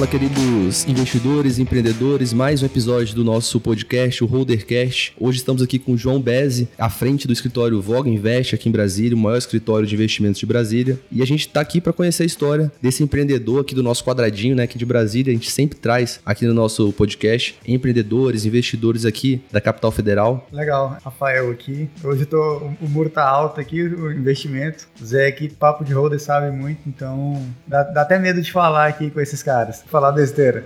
Fala, queridos investidores, empreendedores, mais um episódio do nosso podcast, o Holdercast. Hoje estamos aqui com o João Bezzi, à frente do escritório Voga Invest aqui em Brasília, o maior escritório de investimentos de Brasília. E a gente está aqui para conhecer a história desse empreendedor aqui do nosso quadradinho, né, aqui de Brasília. A gente sempre traz aqui no nosso podcast empreendedores, investidores aqui da capital federal. Legal, Rafael aqui. Hoje tô, o muro tá alto aqui, o investimento. Zé aqui, papo de holder, sabe muito, então dá, dá até medo de falar aqui com esses caras falar besteira.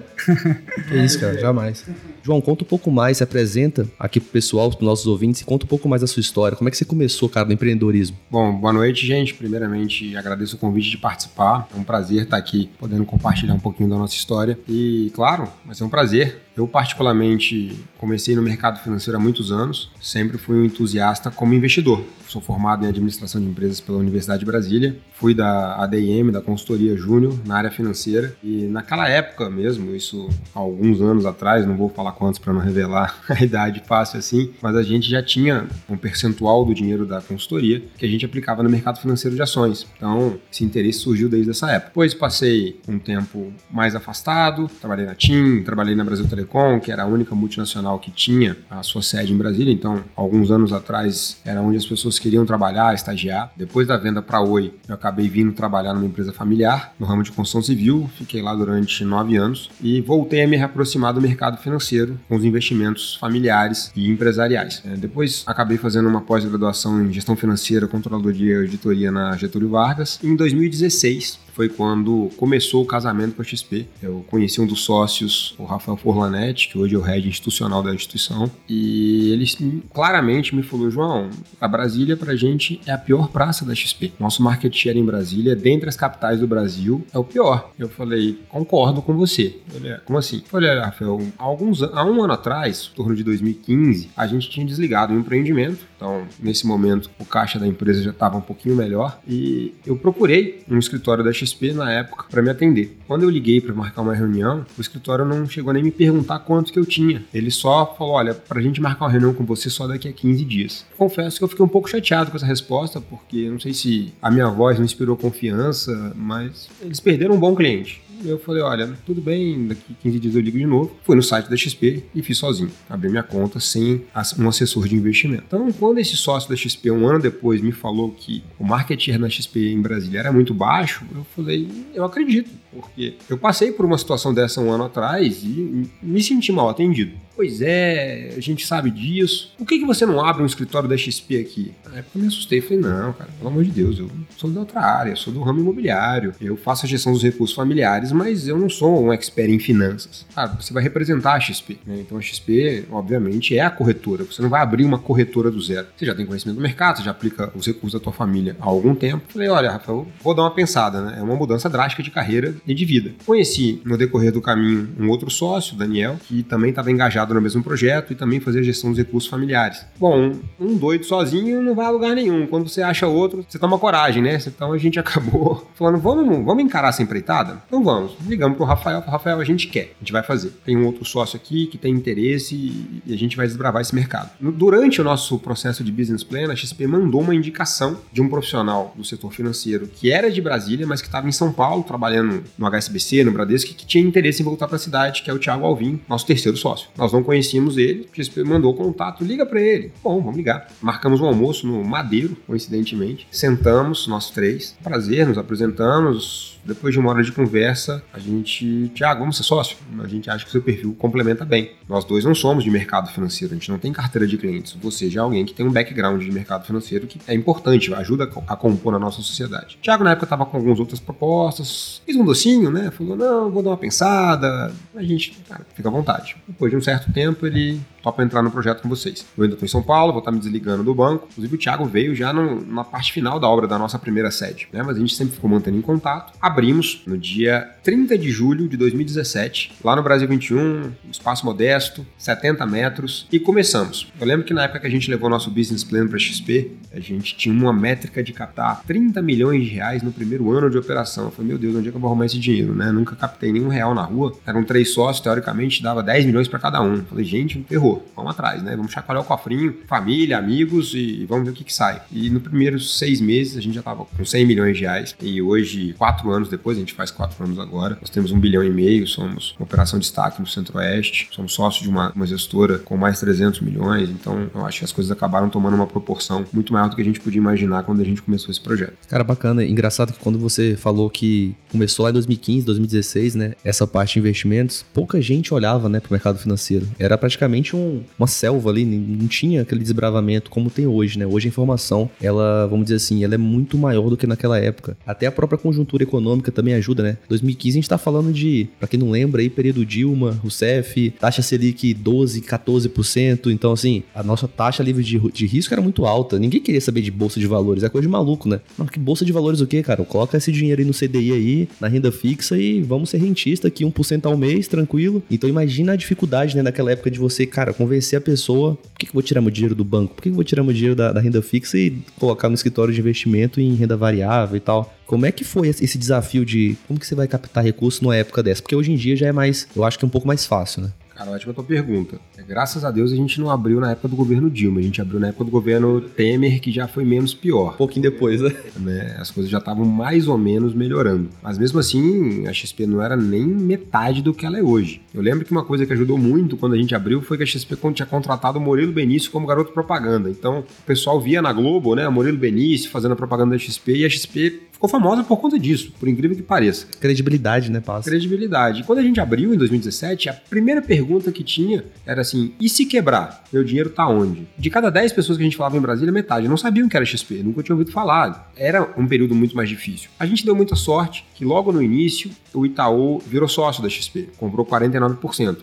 Que isso, cara, jamais. João, conta um pouco mais, se apresenta aqui pro pessoal, pros nossos ouvintes, e conta um pouco mais da sua história. Como é que você começou, cara, no empreendedorismo? Bom, boa noite, gente. Primeiramente, agradeço o convite de participar. É um prazer estar aqui podendo compartilhar um pouquinho da nossa história. E, claro, vai ser um prazer. Eu, particularmente, comecei no mercado financeiro há muitos anos. Sempre fui um entusiasta como investidor. Sou formado em administração de empresas pela Universidade de Brasília. Fui da ADM, da consultoria júnior, na área financeira. E naquela época mesmo, isso alguns anos atrás, não vou falar quantos para não revelar a idade fácil assim, mas a gente já tinha um percentual do dinheiro da consultoria que a gente aplicava no mercado financeiro de ações. Então, esse interesse surgiu desde essa época. Depois passei um tempo mais afastado, trabalhei na TIM, trabalhei na Brasil Telecom, que era a única multinacional que tinha a sua sede em Brasília. Então, alguns anos atrás era onde as pessoas queriam trabalhar, estagiar. Depois da venda para Oi, eu acabei vindo trabalhar numa empresa familiar, no ramo de construção civil. Fiquei lá durante nove anos e voltei a me reaproximar do mercado financeiro com os investimentos familiares e empresariais. É, depois acabei fazendo uma pós-graduação em gestão financeira, controladoria e auditoria na Getúlio Vargas. Em 2016, foi quando começou o casamento com a XP. Eu conheci um dos sócios, o Rafael Forlanetti, que hoje é o head institucional da instituição, e ele claramente me falou: João, a Brasília pra gente é a pior praça da XP. Nosso market share em Brasília, dentre as capitais do Brasil, é o pior. Eu falei: concordo com você. Ele, é, como assim? Eu falei: Rafael, há, alguns, há um ano atrás, em torno de 2015, a gente tinha desligado o empreendimento. Então, nesse momento, o caixa da empresa já estava um pouquinho melhor e eu procurei um escritório da XP XP na época para me atender. Quando eu liguei para marcar uma reunião, o escritório não chegou nem me perguntar quanto que eu tinha. Ele só falou: olha, para a gente marcar uma reunião com você só daqui a 15 dias. Confesso que eu fiquei um pouco chateado com essa resposta, porque não sei se a minha voz não inspirou confiança, mas eles perderam um bom cliente. Eu falei, olha, tudo bem, daqui 15 dias eu ligo de novo. Fui no site da XP e fiz sozinho. Abri minha conta sem um assessor de investimento. Então, quando esse sócio da XP, um ano depois, me falou que o market share na XP em Brasília era muito baixo, eu falei, eu acredito, porque eu passei por uma situação dessa um ano atrás e me senti mal atendido. Pois é, a gente sabe disso. Por que, que você não abre um escritório da XP aqui? Na época eu me assustei. Falei, não, cara, pelo amor de Deus, eu sou de outra área, sou do ramo imobiliário, eu faço a gestão dos recursos familiares, mas eu não sou um expert em finanças. Ah, você vai representar a XP. Né? Então a XP, obviamente, é a corretora. Você não vai abrir uma corretora do zero. Você já tem conhecimento do mercado, você já aplica os recursos da tua família há algum tempo. Falei, olha, Rafael, vou dar uma pensada, né? É uma mudança drástica de carreira e de vida. Conheci no decorrer do caminho um outro sócio, Daniel, que também estava engajado no mesmo projeto e também fazer a gestão dos recursos familiares. Bom, um doido sozinho não vai a lugar nenhum. Quando você acha outro, você toma coragem, né? Então a gente acabou falando, vamos, vamos encarar essa empreitada? Então vamos. Ligamos pro Rafael, Rafael, a gente quer, a gente vai fazer. Tem um outro sócio aqui que tem interesse e a gente vai desbravar esse mercado. Durante o nosso processo de business plan, a XP mandou uma indicação de um profissional do setor financeiro que era de Brasília, mas que estava em São Paulo, trabalhando no HSBC, no Bradesco, que tinha interesse em voltar para a cidade, que é o Thiago Alvim, nosso terceiro sócio. Nós não conhecíamos ele, o XP mandou o contato, liga para ele. Bom, vamos ligar. Marcamos um almoço no Madeiro, coincidentemente. Sentamos, nós três. Prazer, nos apresentamos, depois de uma hora de conversa, a gente, Tiago, vamos ser sócio? A gente acha que seu perfil complementa bem. Nós dois não somos de mercado financeiro, a gente não tem carteira de clientes. Você já é alguém que tem um background de mercado financeiro que é importante, ajuda a compor a nossa sociedade. Tiago, na época, estava com algumas outras propostas, fez um docinho, né? Falou, não, vou dar uma pensada. A gente, cara, fica à vontade. Depois de um certo tempo, ele topa entrar no projeto com vocês. Eu ainda estou em São Paulo, vou estar me desligando do banco. Inclusive, o Thiago veio já no, na parte final da obra da nossa primeira sede, né? Mas a gente sempre ficou mantendo em contato. Abrimos no dia 30 de julho de 2017, lá no Brasil 21, um espaço modesto, 70 metros, e começamos. Eu lembro que na época que a gente levou nosso business plan para XP, a gente tinha uma métrica de captar 30 milhões de reais no primeiro ano de operação. Eu falei, meu Deus, onde é que eu vou arrumar esse dinheiro, né? Nunca captei nenhum real na rua. Eram três sócios, teoricamente dava 10 milhões para cada um. Eu falei, gente, ferrou vamos atrás, né? Vamos chacoalhar o cofrinho, família, amigos e, vamos ver o que, que sai. E no primeiros seis meses a gente já estava com 100 milhões de reais e hoje, quatro anos anos depois, a gente faz quatro anos agora. Nós temos um bilhão e meio, somos uma operação de destaque no Centro-Oeste, somos sócios de uma, uma gestora com mais 300 milhões, então eu acho que as coisas acabaram tomando uma proporção muito maior do que a gente podia imaginar quando a gente começou esse projeto. Cara, bacana. Engraçado que quando você falou que começou lá em 2015, 2016, né, essa parte de investimentos, pouca gente olhava, né, pro mercado financeiro. Era praticamente um, uma selva ali, não tinha aquele desbravamento como tem hoje, né? Hoje a informação, ela, vamos dizer assim, ela é muito maior do que naquela época. Até a própria conjuntura econômica também ajuda, né? 2015 a gente tá falando de, para quem não lembra aí, período Dilma, Rousseff, taxa Selic 12, 14%. Então, assim, a nossa taxa livre de, de risco era muito alta. Ninguém queria saber de bolsa de valores. É coisa de maluco, né? Não, que bolsa de valores o quê, cara? Coloca esse dinheiro aí no CDI aí, na renda fixa e vamos ser rentista aqui, 1% ao mês, tranquilo. Então, imagina a dificuldade, né, naquela época de você, cara, convencer a pessoa, por que, que eu vou tirar meu dinheiro do banco? Por que, que eu vou tirar meu dinheiro da, da renda fixa e colocar no escritório de investimento em renda variável e tal? Como é que foi esse desafio de como que você vai captar recursos numa época dessa? Porque hoje em dia já é mais, eu acho que é um pouco mais fácil, né? Cara, ótima tua pergunta. É, graças a Deus a gente não abriu na época do governo Dilma, a gente abriu na época do governo Temer, que já foi menos pior. Um pouquinho depois, né? né? As coisas já estavam mais ou menos melhorando. Mas mesmo assim, a XP não era nem metade do que ela é hoje. Eu lembro que uma coisa que ajudou muito quando a gente abriu foi que a XP tinha contratado o Murilo Benício como garoto propaganda. Então, o pessoal via na Globo, né, o Murilo Benício fazendo a propaganda da XP e a XP ficou famosa por conta disso, por incrível que pareça. Credibilidade, né, Passa? Credibilidade. E quando a gente abriu em 2017, a primeira pergunta que tinha era assim: e se quebrar? Meu dinheiro tá onde? De cada 10 pessoas que a gente falava em Brasília, metade não sabiam que era XP, nunca tinham ouvido falar. Era um período muito mais difícil. A gente deu muita sorte que logo no início o Itaú virou sócio da XP, comprou 49%.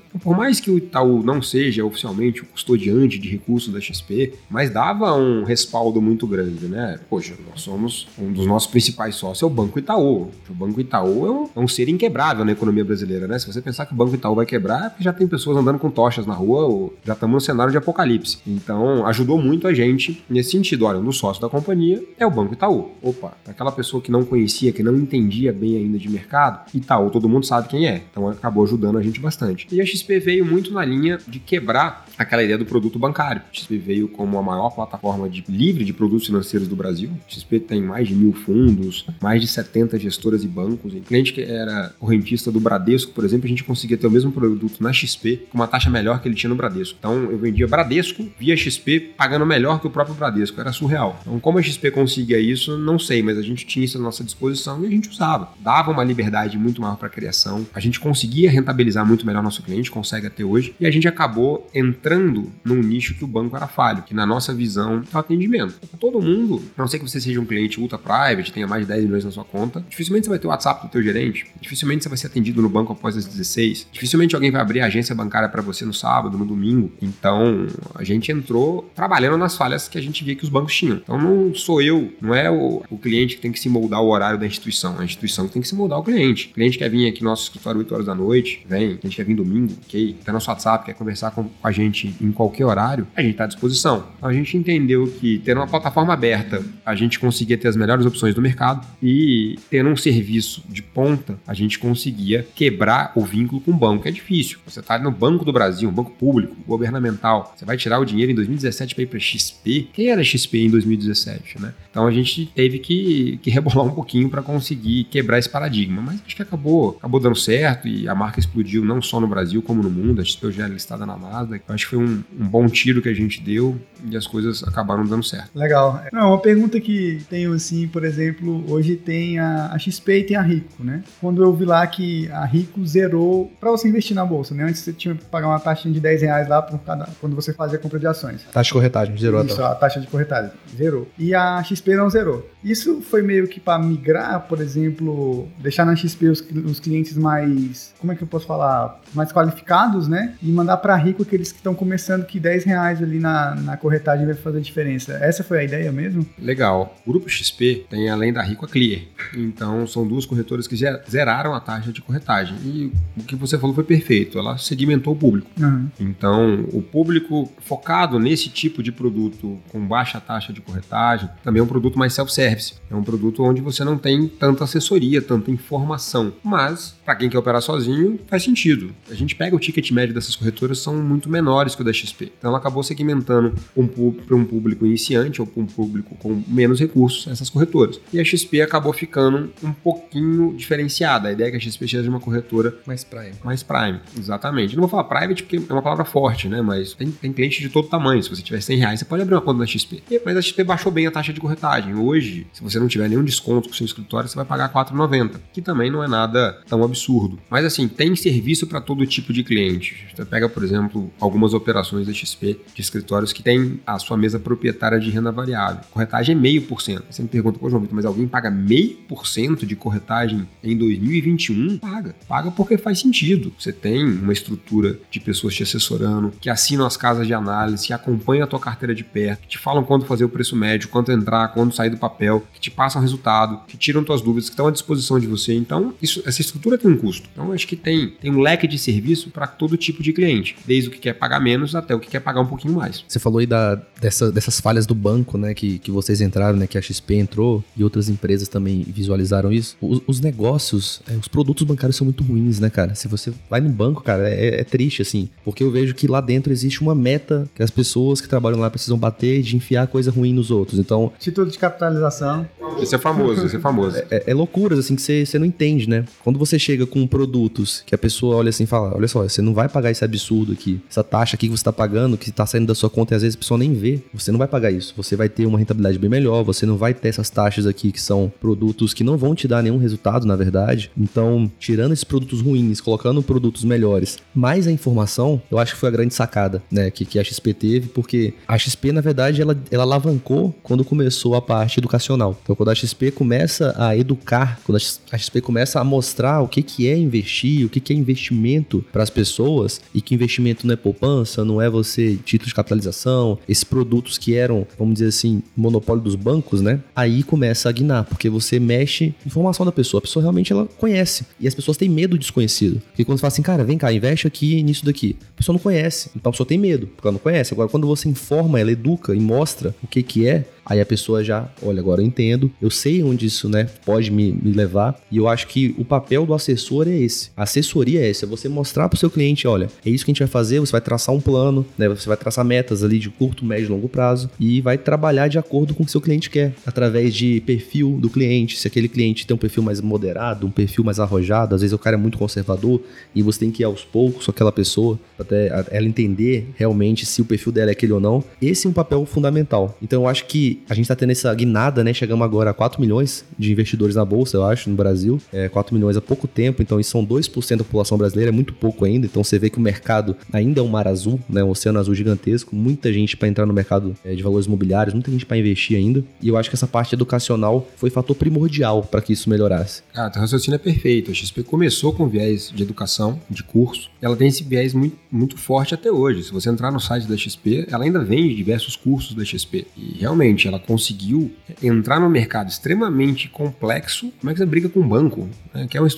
Então, por mais que o Itaú não seja oficialmente o custodiante de recursos da XP, mas dava um respaldo muito grande, né? Poxa, nós somos um dos nossos principais sócios é o Banco Itaú. O Banco Itaú é um, é um ser inquebrável na economia brasileira, né? Se você pensar que o Banco Itaú vai quebrar, é porque já tem pessoas andando com tochas na rua, ou já estamos no cenário de apocalipse. Então, ajudou muito a gente nesse sentido. Olha, um dos sócios da companhia é o Banco Itaú. Opa, aquela pessoa que não conhecia, que não entendia bem ainda de mercado, Itaú, todo mundo sabe quem é. Então, acabou ajudando a gente bastante. E a XP veio muito na linha de quebrar aquela ideia do produto bancário. A XP veio como a maior plataforma de, livre de produtos financeiros do Brasil. A XP tem mais de mil fundos, mais de 70 gestoras e bancos. O cliente que era correntista do Bradesco, por exemplo, a gente conseguia ter o mesmo produto na XP com uma taxa melhor que ele tinha no Bradesco. Então eu vendia Bradesco via XP pagando melhor que o próprio Bradesco. Era surreal. Então, como a XP conseguia isso, não sei, mas a gente tinha isso à nossa disposição e a gente usava. Dava uma liberdade muito maior para a criação. A gente conseguia rentabilizar muito melhor nosso cliente, consegue até hoje. E a gente acabou entrando num nicho que o banco era falho, que na nossa visão é o atendimento. Todo mundo, a não ser que você seja um cliente ultra private, tenha mais de 10 milhões na sua conta, dificilmente você vai ter o WhatsApp do teu gerente, dificilmente você vai ser atendido no banco após as 16, dificilmente alguém vai abrir a agência bancária para você no sábado, no domingo. Então, a gente entrou trabalhando nas falhas que a gente via que os bancos tinham. Então, não sou eu, não é o, o cliente que tem que se moldar o horário da instituição, a instituição que tem que se moldar o cliente. O cliente quer vir aqui no nosso escritório 8 horas da noite, vem, a gente quer vir domingo, ok, tá nosso WhatsApp, quer conversar com, a gente em qualquer horário, a gente está à disposição. Então, a gente entendeu que ter uma plataforma aberta, a gente conseguia ter as melhores opções do mercado e tendo um serviço de ponta, a gente conseguia quebrar o vínculo com o banco. É difícil. Você está no Banco do Brasil, um banco público, governamental, você vai tirar o dinheiro em 2017 para ir para XP. Quem era XP em 2017, né? Então a gente teve que, que rebolar um pouquinho para conseguir quebrar esse paradigma, mas acho que acabou, acabou dando certo e a marca explodiu não só no Brasil como no mundo. A XP já é listada na Nasdaq. Acho que foi um, um bom tiro que a gente deu e as coisas acabaram dando certo. Legal. Não, uma pergunta que tenho assim, por exemplo, hoje tem a, a XP e tem a Rico, né? Quando eu vi lá que a Rico zerou para você investir na bolsa, né? Antes você tinha que pagar uma taxa de 10 reais lá por cada, quando você fazia a compra de ações. Taxa de corretagem, zerou Isso, a taxa de corretagem, zerou. E a XP não zerou. Isso foi meio que para migrar, por exemplo, deixar na XP os, os, clientes mais, como é que eu posso falar, mais qualificados, né? E mandar para Rico aqueles que estão começando que 10 reais ali na, na corretagem vai fazer diferença. Essa foi a ideia mesmo? Legal. O Grupo XP tem, além da Rico, a Clear. Então, são duas corretoras que zeraram a taxa de corretagem. E o que você falou foi perfeito. Ela segmentou o público. Uhum. Então, o público focado nesse tipo de produto com baixa taxa de corretagem também é um produto mais self-service. É um produto onde você não tem tanta assessoria, tanta informação. Mas, para quem quer operar sozinho, faz sentido. A gente pega o ticket médio dessas corretoras, são muito menores que o da XP. Então ela acabou segmentando um, para um público iniciante ou para um público com menos recursos essas corretoras. E a XP acabou ficando um pouquinho diferenciada. A ideia é que a XP seja uma corretora mais prime. Mais prime, exatamente. Não vou falar private porque é uma palavra forte, né? Mas tem, tem cliente de todo tamanho. Se você tiver 100 reais, você pode abrir uma conta na XP. Mas a XP baixou bem a taxa de corretagem. Hoje, se você não tiver nenhum desconto com o seu escritório, você vai pagar 4,90, que também não é nada tão absurdo. Mas assim, tem serviço para todo tipo de cliente. Você pega, por exemplo, algumas operações da XP de escritórios que tem a sua mesa proprietária de renda variável. Corretagem é meio por cento. Você me pergunta, pô, João Vitor, mas alguém paga meio por cento de corretagem em 2021? Paga. Paga porque faz sentido. Você tem uma estrutura de pessoas te assessorando, que assinam as casas de análise, que acompanham a tua carteira de perto, que te falam quando fazer o preço médio, quanto entrar, quando sair do papel, que te passam resultado, que tiram tuas dúvidas, que estão à disposição de você. Então, isso, essa estrutura um custo. Então, acho que tem, tem um leque de serviço para todo tipo de cliente, desde o que quer pagar menos até o que quer pagar um pouquinho mais. Você falou aí da, dessa, dessas falhas do banco, né, que, que vocês entraram, né, que a XP entrou e outras empresas também visualizaram isso. Os, os negócios, é, os produtos bancários são muito ruins, né, cara? Se você vai no banco, cara, é, é triste, assim, porque eu vejo que lá dentro existe uma meta que as pessoas que trabalham lá precisam bater de enfiar coisa ruim nos outros. Então. Título de capitalização. Esse é famoso, esse é famoso. É, é, é loucuras, assim, que você, você não entende, né? Quando você chega com produtos que a pessoa olha assim e fala: olha só, você não vai pagar esse absurdo aqui, essa taxa aqui que você tá pagando, que tá saindo da sua conta e às vezes a pessoa nem vê. Você não vai pagar isso. Você vai ter uma rentabilidade bem melhor, você não vai ter essas taxas aqui que são produtos que não vão te dar nenhum resultado, na verdade. Então, tirando esses produtos ruins, colocando produtos melhores, mais a informação, eu acho que foi a grande sacada, né, que, que a XP teve, porque a XP, na verdade, ela, ela alavancou quando começou a parte educacional. Então, quando a XP começa a educar, quando a XP começa a mostrar o que, que é investir, o que, que é investimento para as pessoas, e que investimento não é poupança, não é você título de capitalização, esses produtos que eram, vamos dizer assim, monopólio dos bancos, né? Aí começa a guinar, porque você mexe informação da pessoa. A pessoa realmente ela conhece. E as pessoas têm medo do desconhecido. Porque quando você fala assim, cara, vem cá, investe aqui nisso daqui. A pessoa não conhece. Então a pessoa tem medo, porque ela não conhece. Agora, quando você informa, ela educa e mostra o que, que é, Aí a pessoa já, olha, agora eu entendo, eu sei onde isso, né, pode me, me levar. E eu acho que o papel do assessor é esse. A assessoria é essa, é você mostrar para o seu cliente, olha, é isso que a gente vai fazer, você vai traçar um plano, né, você vai traçar metas ali de curto, médio e longo prazo e vai trabalhar de acordo com o que seu cliente quer, através de perfil do cliente. Se aquele cliente tem um perfil mais moderado, um perfil mais arrojado, às vezes o cara é muito conservador e você tem que ir aos poucos com aquela pessoa até ela entender realmente se o perfil dela é aquele ou não. Esse é um papel fundamental. Então eu acho que a gente tá tendo essa guinada, né? Chegamos agora a 4 milhões de investidores na bolsa, eu acho, no Brasil. É, 4 milhões há pouco tempo, então isso são 2% da população brasileira, é muito pouco ainda. Então você vê que o mercado ainda é um mar azul, né? Um oceano azul gigantesco, muita gente para entrar no mercado é, de valores imobiliários, muita gente para investir ainda. E eu acho que essa parte educacional foi fator primordial para que isso melhorasse. Ah, teu raciocínio é perfeito. A XP começou com viés de educação, de curso. Ela tem esse viés muito, muito forte até hoje. Se você entrar no site da XP, ela ainda vende diversos cursos da XP. E realmente, ela conseguiu entrar no mercado extremamente complexo. Como é que você briga com um banco, né? que é uma,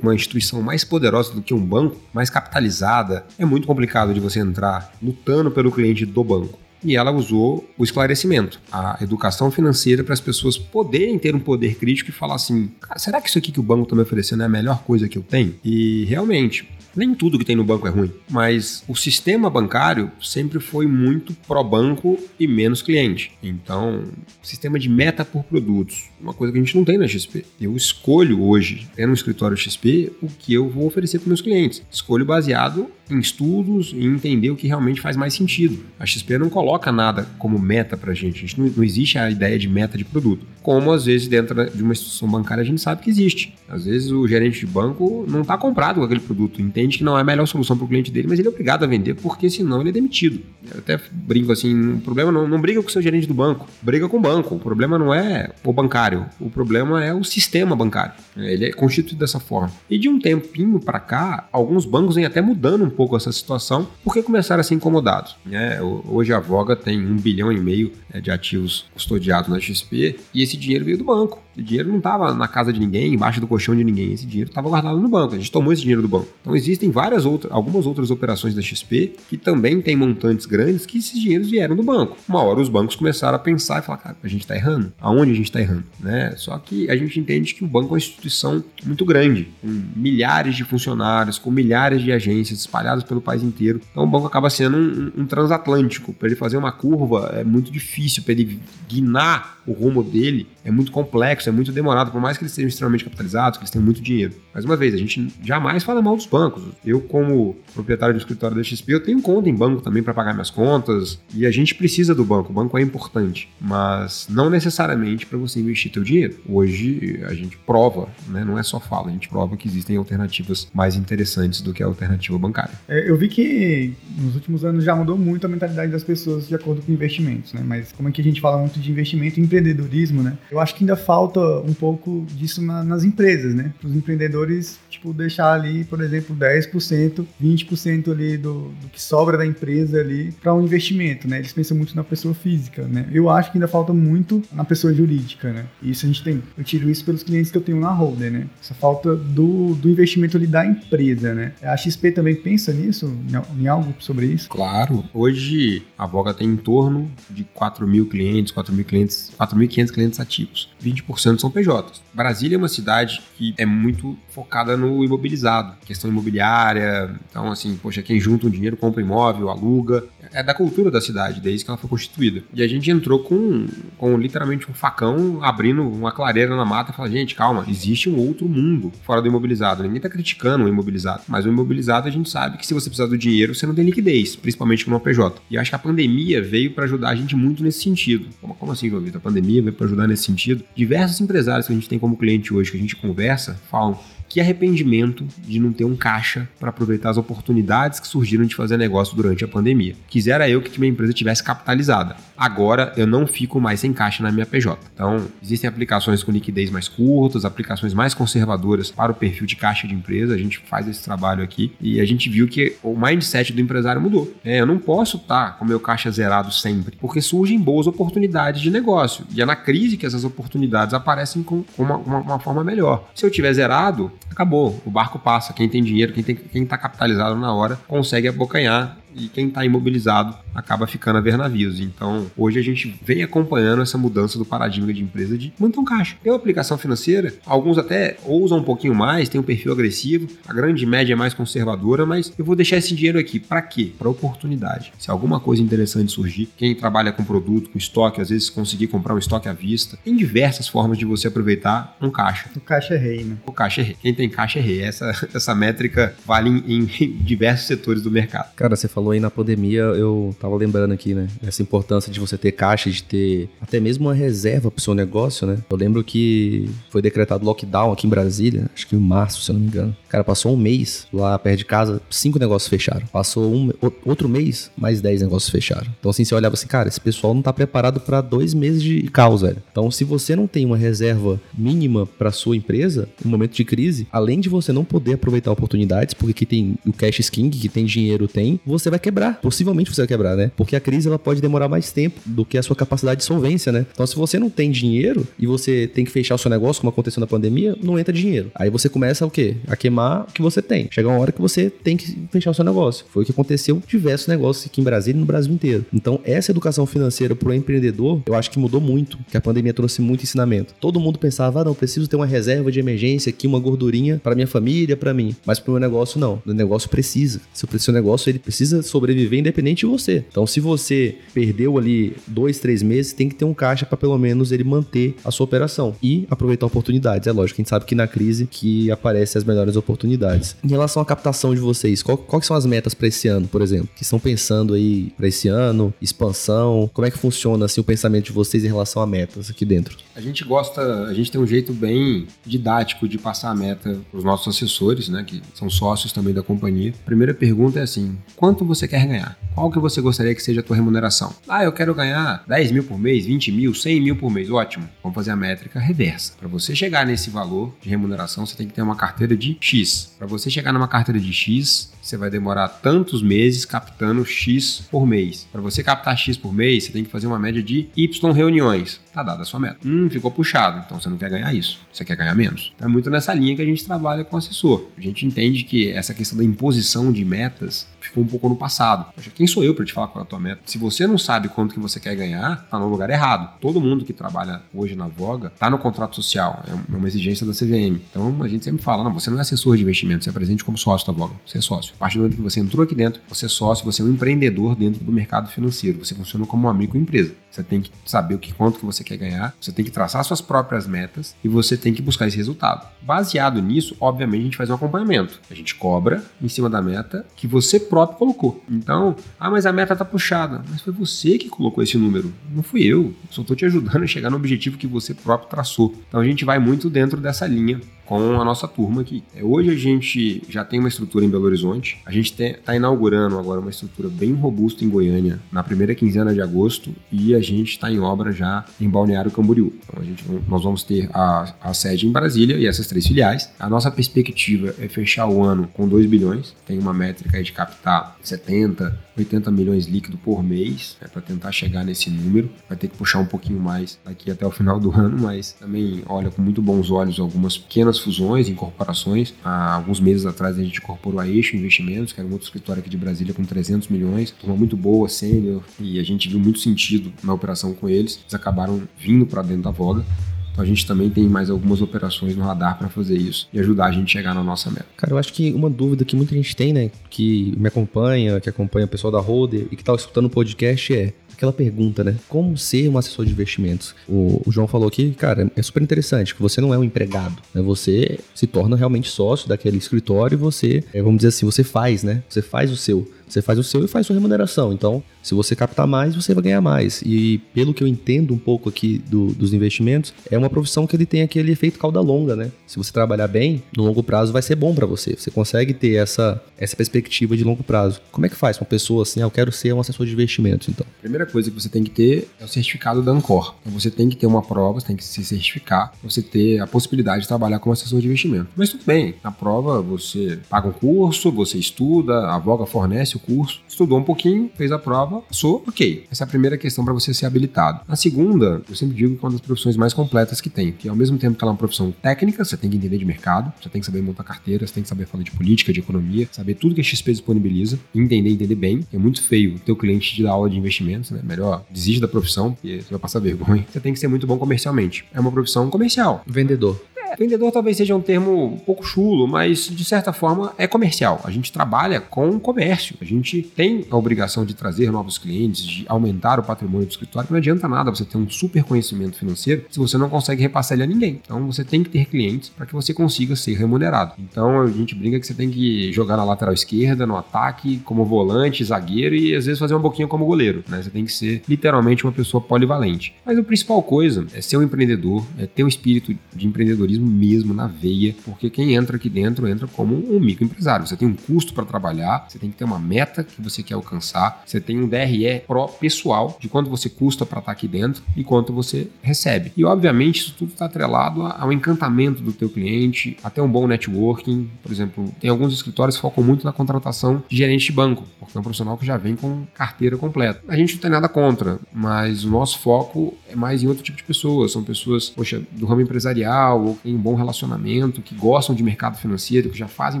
uma instituição mais poderosa do que um banco, mais capitalizada? É muito complicado de você entrar lutando pelo cliente do banco e ela usou o esclarecimento, a educação financeira para as pessoas poderem ter um poder crítico e falar assim: será que isso aqui que o banco está me oferecendo é a melhor coisa que eu tenho? E realmente, nem tudo que tem no banco é ruim, mas o sistema bancário sempre foi muito pró-banco e menos cliente. Então, sistema de meta por produtos, uma coisa que a gente não tem na XP. Eu escolho hoje, tendo um escritório XP, o que eu vou oferecer para meus clientes. Escolho baseado em estudos e entender o que realmente faz mais sentido. A XP não coloca nada como meta para a gente. Não, não existe a ideia de meta de produto. Como às vezes dentro de uma instituição bancária a gente sabe que existe. Às vezes o gerente de banco não está comprado com aquele produto, entende? entende que não é a melhor solução para o cliente dele, mas ele é obrigado a vender, porque senão ele é demitido. Eu até brinco assim, o problema não, não briga com o seu gerente do banco, briga com o banco. O problema não é o bancário, o problema é o sistema bancário. Ele é constituído dessa forma. E de um tempinho para cá, alguns bancos vêm até mudando um pouco essa situação porque começaram a ser incomodados. Né? Hoje a Voga tem um bilhão e meio né, de ativos custodiados na XP e esse dinheiro veio do banco. Esse dinheiro não estava na casa de ninguém, embaixo do colchão de ninguém. Esse dinheiro estava guardado no banco. A gente tomou esse dinheiro do banco. Então existem várias outras, algumas outras operações da XP que também têm montantes grandes que esses dinheiros vieram do banco. Uma hora os bancos começaram a pensar e falar, cara, a gente está errando. Aonde a gente está errando? Né? Só que a gente entende que o banco é uma instituição muito grande, com milhares de funcionários, com milhares de agências espalhadas pelo país inteiro. Então o banco acaba sendo um, um transatlântico. Para ele fazer uma curva é muito difícil, para ele guinar o rumo dele é muito complexo, é muito demorado, por mais que eles sejam extremamente capitalizados, que eles tenham muito dinheiro. Mais uma vez, a gente jamais fala mal dos bancos. Eu, como proprietário do escritório da XP, eu tenho conta em banco também para pagar minhas contas e a gente precisa do banco. O banco é importante, mas não necessariamente para você investir teu dinheiro. Hoje a gente prova, né? não é só fala, a gente prova que existem alternativas mais interessantes do que a alternativa bancária. É, eu vi que nos últimos anos já mudou muito a mentalidade das pessoas de acordo com investimentos, né? Mas como é que a gente fala muito de investimento e empreendedorismo, né? Eu acho que ainda falta um pouco disso na, nas empresas, né? Os empreendedores, tipo, deixar ali, por exemplo, 10%, 20% ali do, do que sobra da empresa ali para um investimento, né? Eles pensam muito na pessoa física, né? Eu acho que ainda falta muito na pessoa jurídica, né? E isso a gente tem. Eu tiro isso pelos clientes que eu tenho na Holder, né? Essa falta do, do investimento ali da empresa, né? A XP também pensa nisso, em, algo sobre isso? Claro. Hoje a Voga tem em torno de 4 mil clientes, 4 mil clientes, 4.500 clientes ativos ativos. 20% são PJs. Brasília é uma cidade que é muito focada no imobilizado, questão imobiliária. Então, assim, poxa, quem junta um dinheiro compra imóvel, aluga. É da cultura da cidade, desde que ela foi constituída. E a gente entrou com, com literalmente um facão abrindo uma clareira na mata e falou: gente, calma, existe um outro mundo fora do imobilizado. Ninguém está criticando o imobilizado, mas o imobilizado a gente sabe que se você precisar do dinheiro, você não tem liquidez, principalmente com uma PJ. E acho que a pandemia veio para ajudar a gente muito nesse sentido. Como, como assim, João Vitor? A pandemia veio para ajudar nesse sentido. Diversos empresários que a gente tem como cliente hoje, que a gente conversa, falam que arrependimento de não ter um caixa para aproveitar as oportunidades que surgiram de fazer negócio durante a pandemia. Quisera eu que minha empresa tivesse capitalizada. Agora eu não fico mais sem caixa na minha PJ. Então, existem aplicações com liquidez mais curtas, aplicações mais conservadoras para o perfil de caixa de empresa. A gente faz esse trabalho aqui e a gente viu que o mindset do empresário mudou. É, eu não posso estar com meu caixa zerado sempre, porque surgem boas oportunidades de negócio. E é na crise que essas oportunidades aparecem com uma, uma, uma forma melhor. Se eu tiver zerado, acabou. O barco passa. Quem tem dinheiro, quem, tem, quem tá capitalizado na hora, consegue abocanhar e quem está imobilizado acaba ficando a ver navios. Então, hoje a gente vem acompanhando essa mudança do paradigma de empresa de manter um caixa. Tem uma aplicação financeira, alguns até ousam um pouquinho mais, tem um perfil agressivo, a grande média é mais conservadora, mas eu vou deixar esse dinheiro aqui. Para quê? Para oportunidade. Se alguma coisa interessante surgir, quem trabalha com produto, com estoque, às vezes conseguir comprar um estoque à vista, tem diversas formas de você aproveitar um caixa. O caixa é rei, né? O caixa é rei. Quem tem caixa é rei. Essa, essa métrica vale em, em diversos setores do mercado. Cara, você falou falou aí na pandemia, eu tava lembrando aqui, né? Essa importância de você ter caixa, de ter até mesmo uma reserva pro seu negócio, né? Eu lembro que foi decretado lockdown aqui em Brasília, acho que em março, se eu não me engano. Cara, passou um mês lá perto de casa, cinco negócios fecharam. Passou um, outro mês, mais dez negócios fecharam. Então, assim, você olhava assim, cara, esse pessoal não tá preparado para dois meses de caos, velho. Então, se você não tem uma reserva mínima para sua empresa, no momento de crise, além de você não poder aproveitar oportunidades, porque aqui tem o cash king, que tem dinheiro, tem, você vai quebrar. Possivelmente você vai quebrar, né? Porque a crise ela pode demorar mais tempo do que a sua capacidade de solvência, né? Então, se você não tem dinheiro e você tem que fechar o seu negócio, como aconteceu na pandemia, não entra dinheiro. Aí você começa o quê? A queimar o que você tem. Chega uma hora que você tem que fechar o seu negócio. Foi o que aconteceu diversos negócios aqui em Brasília e no Brasil inteiro. Então, essa educação financeira para o empreendedor, eu acho que mudou muito, que a pandemia trouxe muito ensinamento. Todo mundo pensava, ah, não, preciso ter uma reserva de emergência aqui, uma gordurinha para minha família, para mim. Mas para o meu negócio, não. O negócio precisa. Seu negócio ele precisa sobreviver independente de você. Então, se você perdeu ali dois, três meses, tem que ter um caixa para pelo menos ele manter a sua operação e aproveitar oportunidades. É lógico, a gente sabe que na crise que aparecem as melhores oportunidades. Em relação à captação de vocês, qual, quais são as metas para esse ano, por exemplo? Que estão pensando aí para esse ano, expansão? Como é que funciona assim o pensamento de vocês em relação a metas aqui dentro? A gente gosta, a gente tem um jeito bem didático de passar a meta para os nossos assessores, né, que são sócios também da companhia. Primeira pergunta é assim: quanto você quer ganhar? Qual que você gostaria que seja a tua remuneração? Ah, eu quero ganhar 10 mil por mês, 20 mil, 100 mil por mês. Ótimo. Vamos fazer a métrica reversa. Para você chegar nesse valor de remuneração, você tem que ter uma carteira de X. Para você chegar numa carteira de X, você vai demorar tantos meses captando X por mês. Para você captar X por mês, você tem que fazer uma média de Y reuniões. Tá dada a sua meta. Hum, ficou puxado. Então você não quer ganhar isso. Você quer ganhar menos. Então é muito nessa linha que a gente trabalha com assessor. A gente entende que essa questão da imposição de metas ficou um pouco no passado. Quem sou eu para te falar qual é a tua meta? Se você não sabe quanto que você quer ganhar, tá no lugar errado. Todo mundo que trabalha hoje na Voga tá no contrato social, é uma exigência da CVM. Então a gente sempre fala, não, você não é assessor de investimento, você é presente como sócio da Voga, você é sócio. A partir do momento que você entrou aqui dentro, você é sócio, você é um empreendedor dentro do mercado financeiro, você funciona como uma microempresa. Você tem que saber o que quanto que você quer ganhar, você tem que traçar suas próprias metas e você tem que buscar esse resultado. Baseado nisso, obviamente a gente faz um acompanhamento. A gente cobra em cima da meta que você próprio colocou. Então, ah, mas a meta tá puxada. Mas foi você que colocou esse número, não fui eu. Só estou te ajudando a chegar no objetivo que você próprio traçou. Então a gente vai muito dentro dessa linha com a nossa turma aqui. É, hoje a gente já tem uma estrutura em Belo Horizonte, a gente está inaugurando agora uma estrutura bem robusta em Goiânia na primeira quinzena de agosto e a gente está em obra já em Balneário Camboriú. Então a gente, nós vamos ter a, a sede em Brasília e essas três filiais. A nossa perspectiva é fechar o ano com 2 bilhões, tem uma métrica de captar 70, 80 milhões líquido por mês, né, para tentar chegar nesse número. Vai ter que puxar um pouquinho mais daqui até o final do ano, mas também olha com muito bons olhos algumas pequenas fusões, incorporações. Há alguns meses atrás a gente incorporou a Eixo Investimentos, que era um outro escritório aqui de Brasília com 300 milhões, uma muito boa, sênior, e a gente viu muito sentido na operação com eles. Eles acabaram vindo para dentro da Voga. Então a gente também tem mais algumas operações no radar para fazer isso e ajudar a gente a chegar na nossa meta. Cara, eu acho que uma dúvida que muita gente tem, né, que me acompanha, que acompanha o pessoal da Holder e que tá escutando o podcast é aquela pergunta, né? Como ser um assessor de investimentos? O, o, João falou aqui, cara, é super interessante, que você não é um empregado, né? Você se torna realmente sócio daquele escritório e você, é, vamos dizer assim, você faz, né? Você faz o seu. Você faz o seu e faz sua remuneração. Então, se você captar mais, você vai ganhar mais. E pelo que eu entendo um pouco aqui do, dos investimentos, é uma profissão que ele tem aquele efeito cauda longa, né? Se você trabalhar bem, no longo prazo vai ser bom para você. Você consegue ter essa, essa perspectiva de longo prazo. Como é que faz uma pessoa assim, ah, eu quero ser um assessor de investimentos, então? Primeira coisa que você tem que ter é o certificado da Ancor. Então você tem que ter uma prova, você tem que se certificar, você ter a possibilidade de trabalhar como assessor de investimento. Mas tudo bem, na prova você paga um curso, você estuda, a Voga fornece o curso, estudou um pouquinho, fez a prova, passou, ok. Essa é a primeira questão para você ser habilitado. A segunda, eu sempre digo que é uma das profissões mais completas que tem, que ao mesmo tempo que ela é uma profissão técnica, você tem que entender de mercado, você tem que saber montar carteira, você tem que saber falar de política, de economia, saber tudo que a XP disponibiliza, entender, entender bem. É muito feio o cliente te dar aula de investimentos, né? Melhor, desiste da profissão, porque você vai passar vergonha. Você tem que ser muito bom comercialmente. É uma profissão comercial. Vendedor. Vendedor talvez seja um termo um pouco chulo, mas de certa forma é comercial. A gente trabalha com comércio. A gente tem a obrigação de trazer novos clientes, de aumentar o patrimônio do escritório. Não adianta nada você ter um super conhecimento financeiro se você não consegue repassar ele a ninguém. Então você tem que ter clientes para que você consiga ser remunerado. Então a gente brinca que você tem que jogar na lateral esquerda, no ataque, como volante, zagueiro e às vezes fazer um pouquinho como goleiro. Né? Você tem que ser literalmente uma pessoa polivalente. Mas a principal coisa é ser um empreendedor, é ter um espírito de empreendedorismo mesmo na veia, porque quem entra aqui dentro entra como um microempresário. Você tem um custo para trabalhar, você tem que ter uma meta que você quer alcançar, você tem um DRE pro pessoal de quanto você custa para estar tá aqui dentro e quanto você recebe. E obviamente isso tudo está atrelado ao encantamento do teu cliente, até um bom networking. Por exemplo, tem alguns escritórios que focam muito na contratação de gerente de banco, porque é um profissional que já vem com carteira completa. A gente não tem nada contra, mas o nosso foco é mais em outro tipo de pessoas. São pessoas, poxa, do ramo empresarial ou têm um bom relacionamento, que gostam de mercado financeiro, que já fazem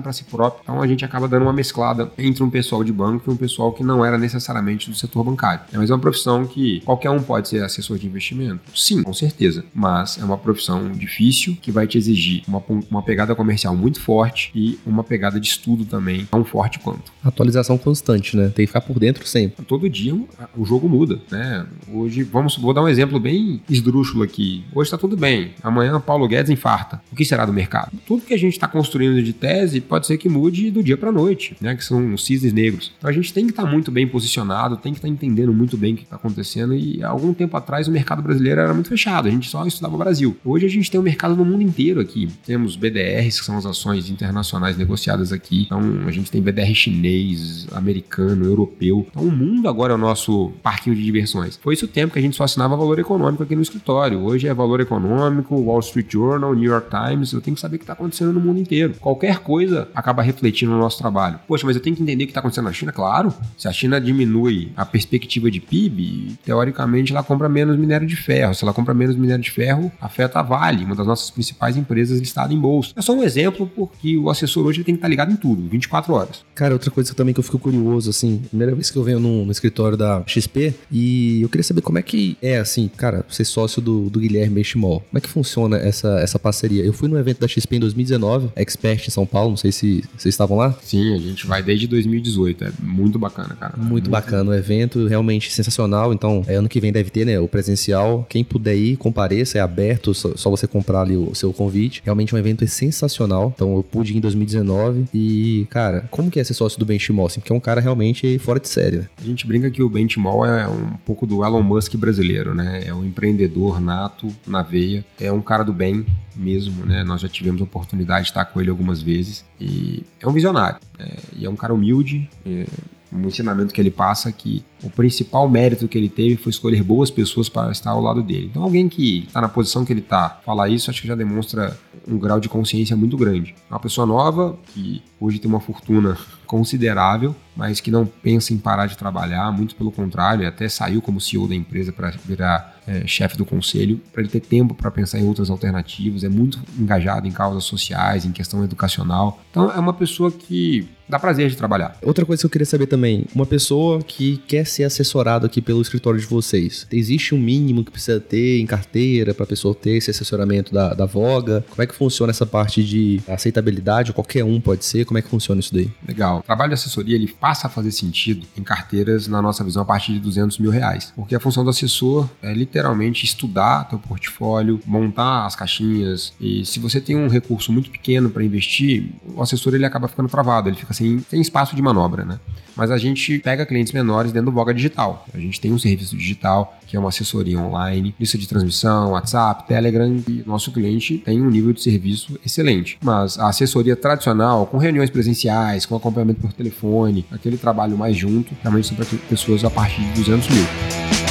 para si próprio. Então a gente acaba dando uma mesclada entre um pessoal de banco e um pessoal que não era necessariamente do setor bancário. É, mas é uma profissão que qualquer um pode ser assessor de investimento? Sim, com certeza. Mas é uma profissão difícil que vai te exigir uma, uma pegada comercial muito forte e uma pegada de estudo também tão forte quanto. Atualização constante, né? Tem que ficar por dentro sempre. Todo dia o jogo muda, né? Hoje, vamos, vou dar um exemplo bem esdrúxulo aqui. Hoje tá tudo bem. Amanhã Paulo Guedes infarta quarta, o que será do mercado? Tudo que a gente está construindo de tese pode ser que mude do dia para a noite, né? Que são os cisnes negros. Então a gente tem que estar tá muito bem posicionado, tem que estar tá entendendo muito bem o que está acontecendo. E há algum tempo atrás o mercado brasileiro era muito fechado, a gente só estudava o Brasil. Hoje a gente tem um mercado no mundo inteiro aqui. Temos BDRs, que são as ações internacionais negociadas aqui. Então a gente tem BDR chinês, americano, europeu. Então o mundo agora é o nosso parquinho de diversões. Foi esse o tempo que a gente só assinava valor econômico aqui no escritório. Hoje é valor econômico, Wall Street Journal, New York Times. Eu tenho que saber o que está acontecendo no mundo inteiro. Qualquer coisa acaba refletindo no nosso trabalho. Poxa, mas eu tenho que entender o que está acontecendo na China? Claro. Se a China diminui a perspectiva de PIB, teoricamente ela compra menos minério de ferro. Se ela compra menos minério de ferro, afeta a Vale, uma das nossas principais empresas listadas em bolsa. É só um exemplo porque o assessor hoje tem que estar ligado em tudo, 24 horas. Cara, outra coisa também que eu fico curioso, assim, primeira vez que eu venho no, no escritório da XP e eu queria saber como é que é, assim, cara, ser sócio do, do Guilherme Benchimol. Como é que funciona essa, essa parceria? Eu fui no evento da XP em 2019, Expert em São Paulo, não sei se vocês estavam lá. Sim, a gente vai desde 2018, é muito bacana, cara. Muito, muito bacana o evento, realmente sensacional. Então, é, ano que vem deve ter, né, o presencial. Quem puder ir, compareça, é aberto, só, só você comprar ali o seu convite. Realmente um evento é sensacional. Então, eu pude ir em 2019 e, cara, como que é ser sócio do Benchimol? Assim, porque é um cara realmente fora de série. Né? A gente brinca que o Benchimol é um pouco do Elon Musk brasileiro, né? É um empreendedor nato na veia, é um cara do bem mesmo, né? Nós já tivemos a oportunidade de estar com ele algumas vezes e é um visionário. É, e é um cara humilde, é, um ensinamento que ele passa que o principal mérito que ele teve foi escolher boas pessoas para estar ao lado dele. Então, alguém que está na posição que ele está, falar isso, acho que já demonstra um grau de consciência muito grande. É uma pessoa nova, que hoje tem uma fortuna considerável, mas que não pensa em parar de trabalhar, muito pelo contrário, até saiu como CEO da empresa para virar é, chefe do conselho, para ele ter tempo para pensar em outras alternativas, é muito engajado em causas sociais, em questão educacional. Então, é uma pessoa que dá prazer de trabalhar. Outra coisa que eu queria saber também, uma pessoa que quer ser assessorado aqui pelo escritório de vocês, existe um mínimo que precisa ter em carteira para a pessoa ter esse assessoramento da, da Voga? Como é que funciona essa parte de aceitabilidade? Qualquer um pode ser? Como é que funciona isso daí? Legal. O trabalho de assessoria ele passa a fazer sentido em carteiras, na nossa visão, a partir de 200 mil reais. Porque a função do assessor é literalmente estudar teu portfólio, montar as caixinhas. E se você tem um recurso muito pequeno para investir, o assessor ele acaba ficando travado, ele fica sem, sem espaço de manobra, né? Mas a gente pega clientes menores dentro do Voga Digital. A gente tem um serviço digital, que é uma assessoria online, lista de transmissão, WhatsApp, Telegram, e nosso cliente tem um nível de serviço excelente. Mas a assessoria tradicional, com reuniões presenciais, com acompanhamento por telefone, aquele trabalho mais junto, realmente são para pessoas a partir de 200 mil.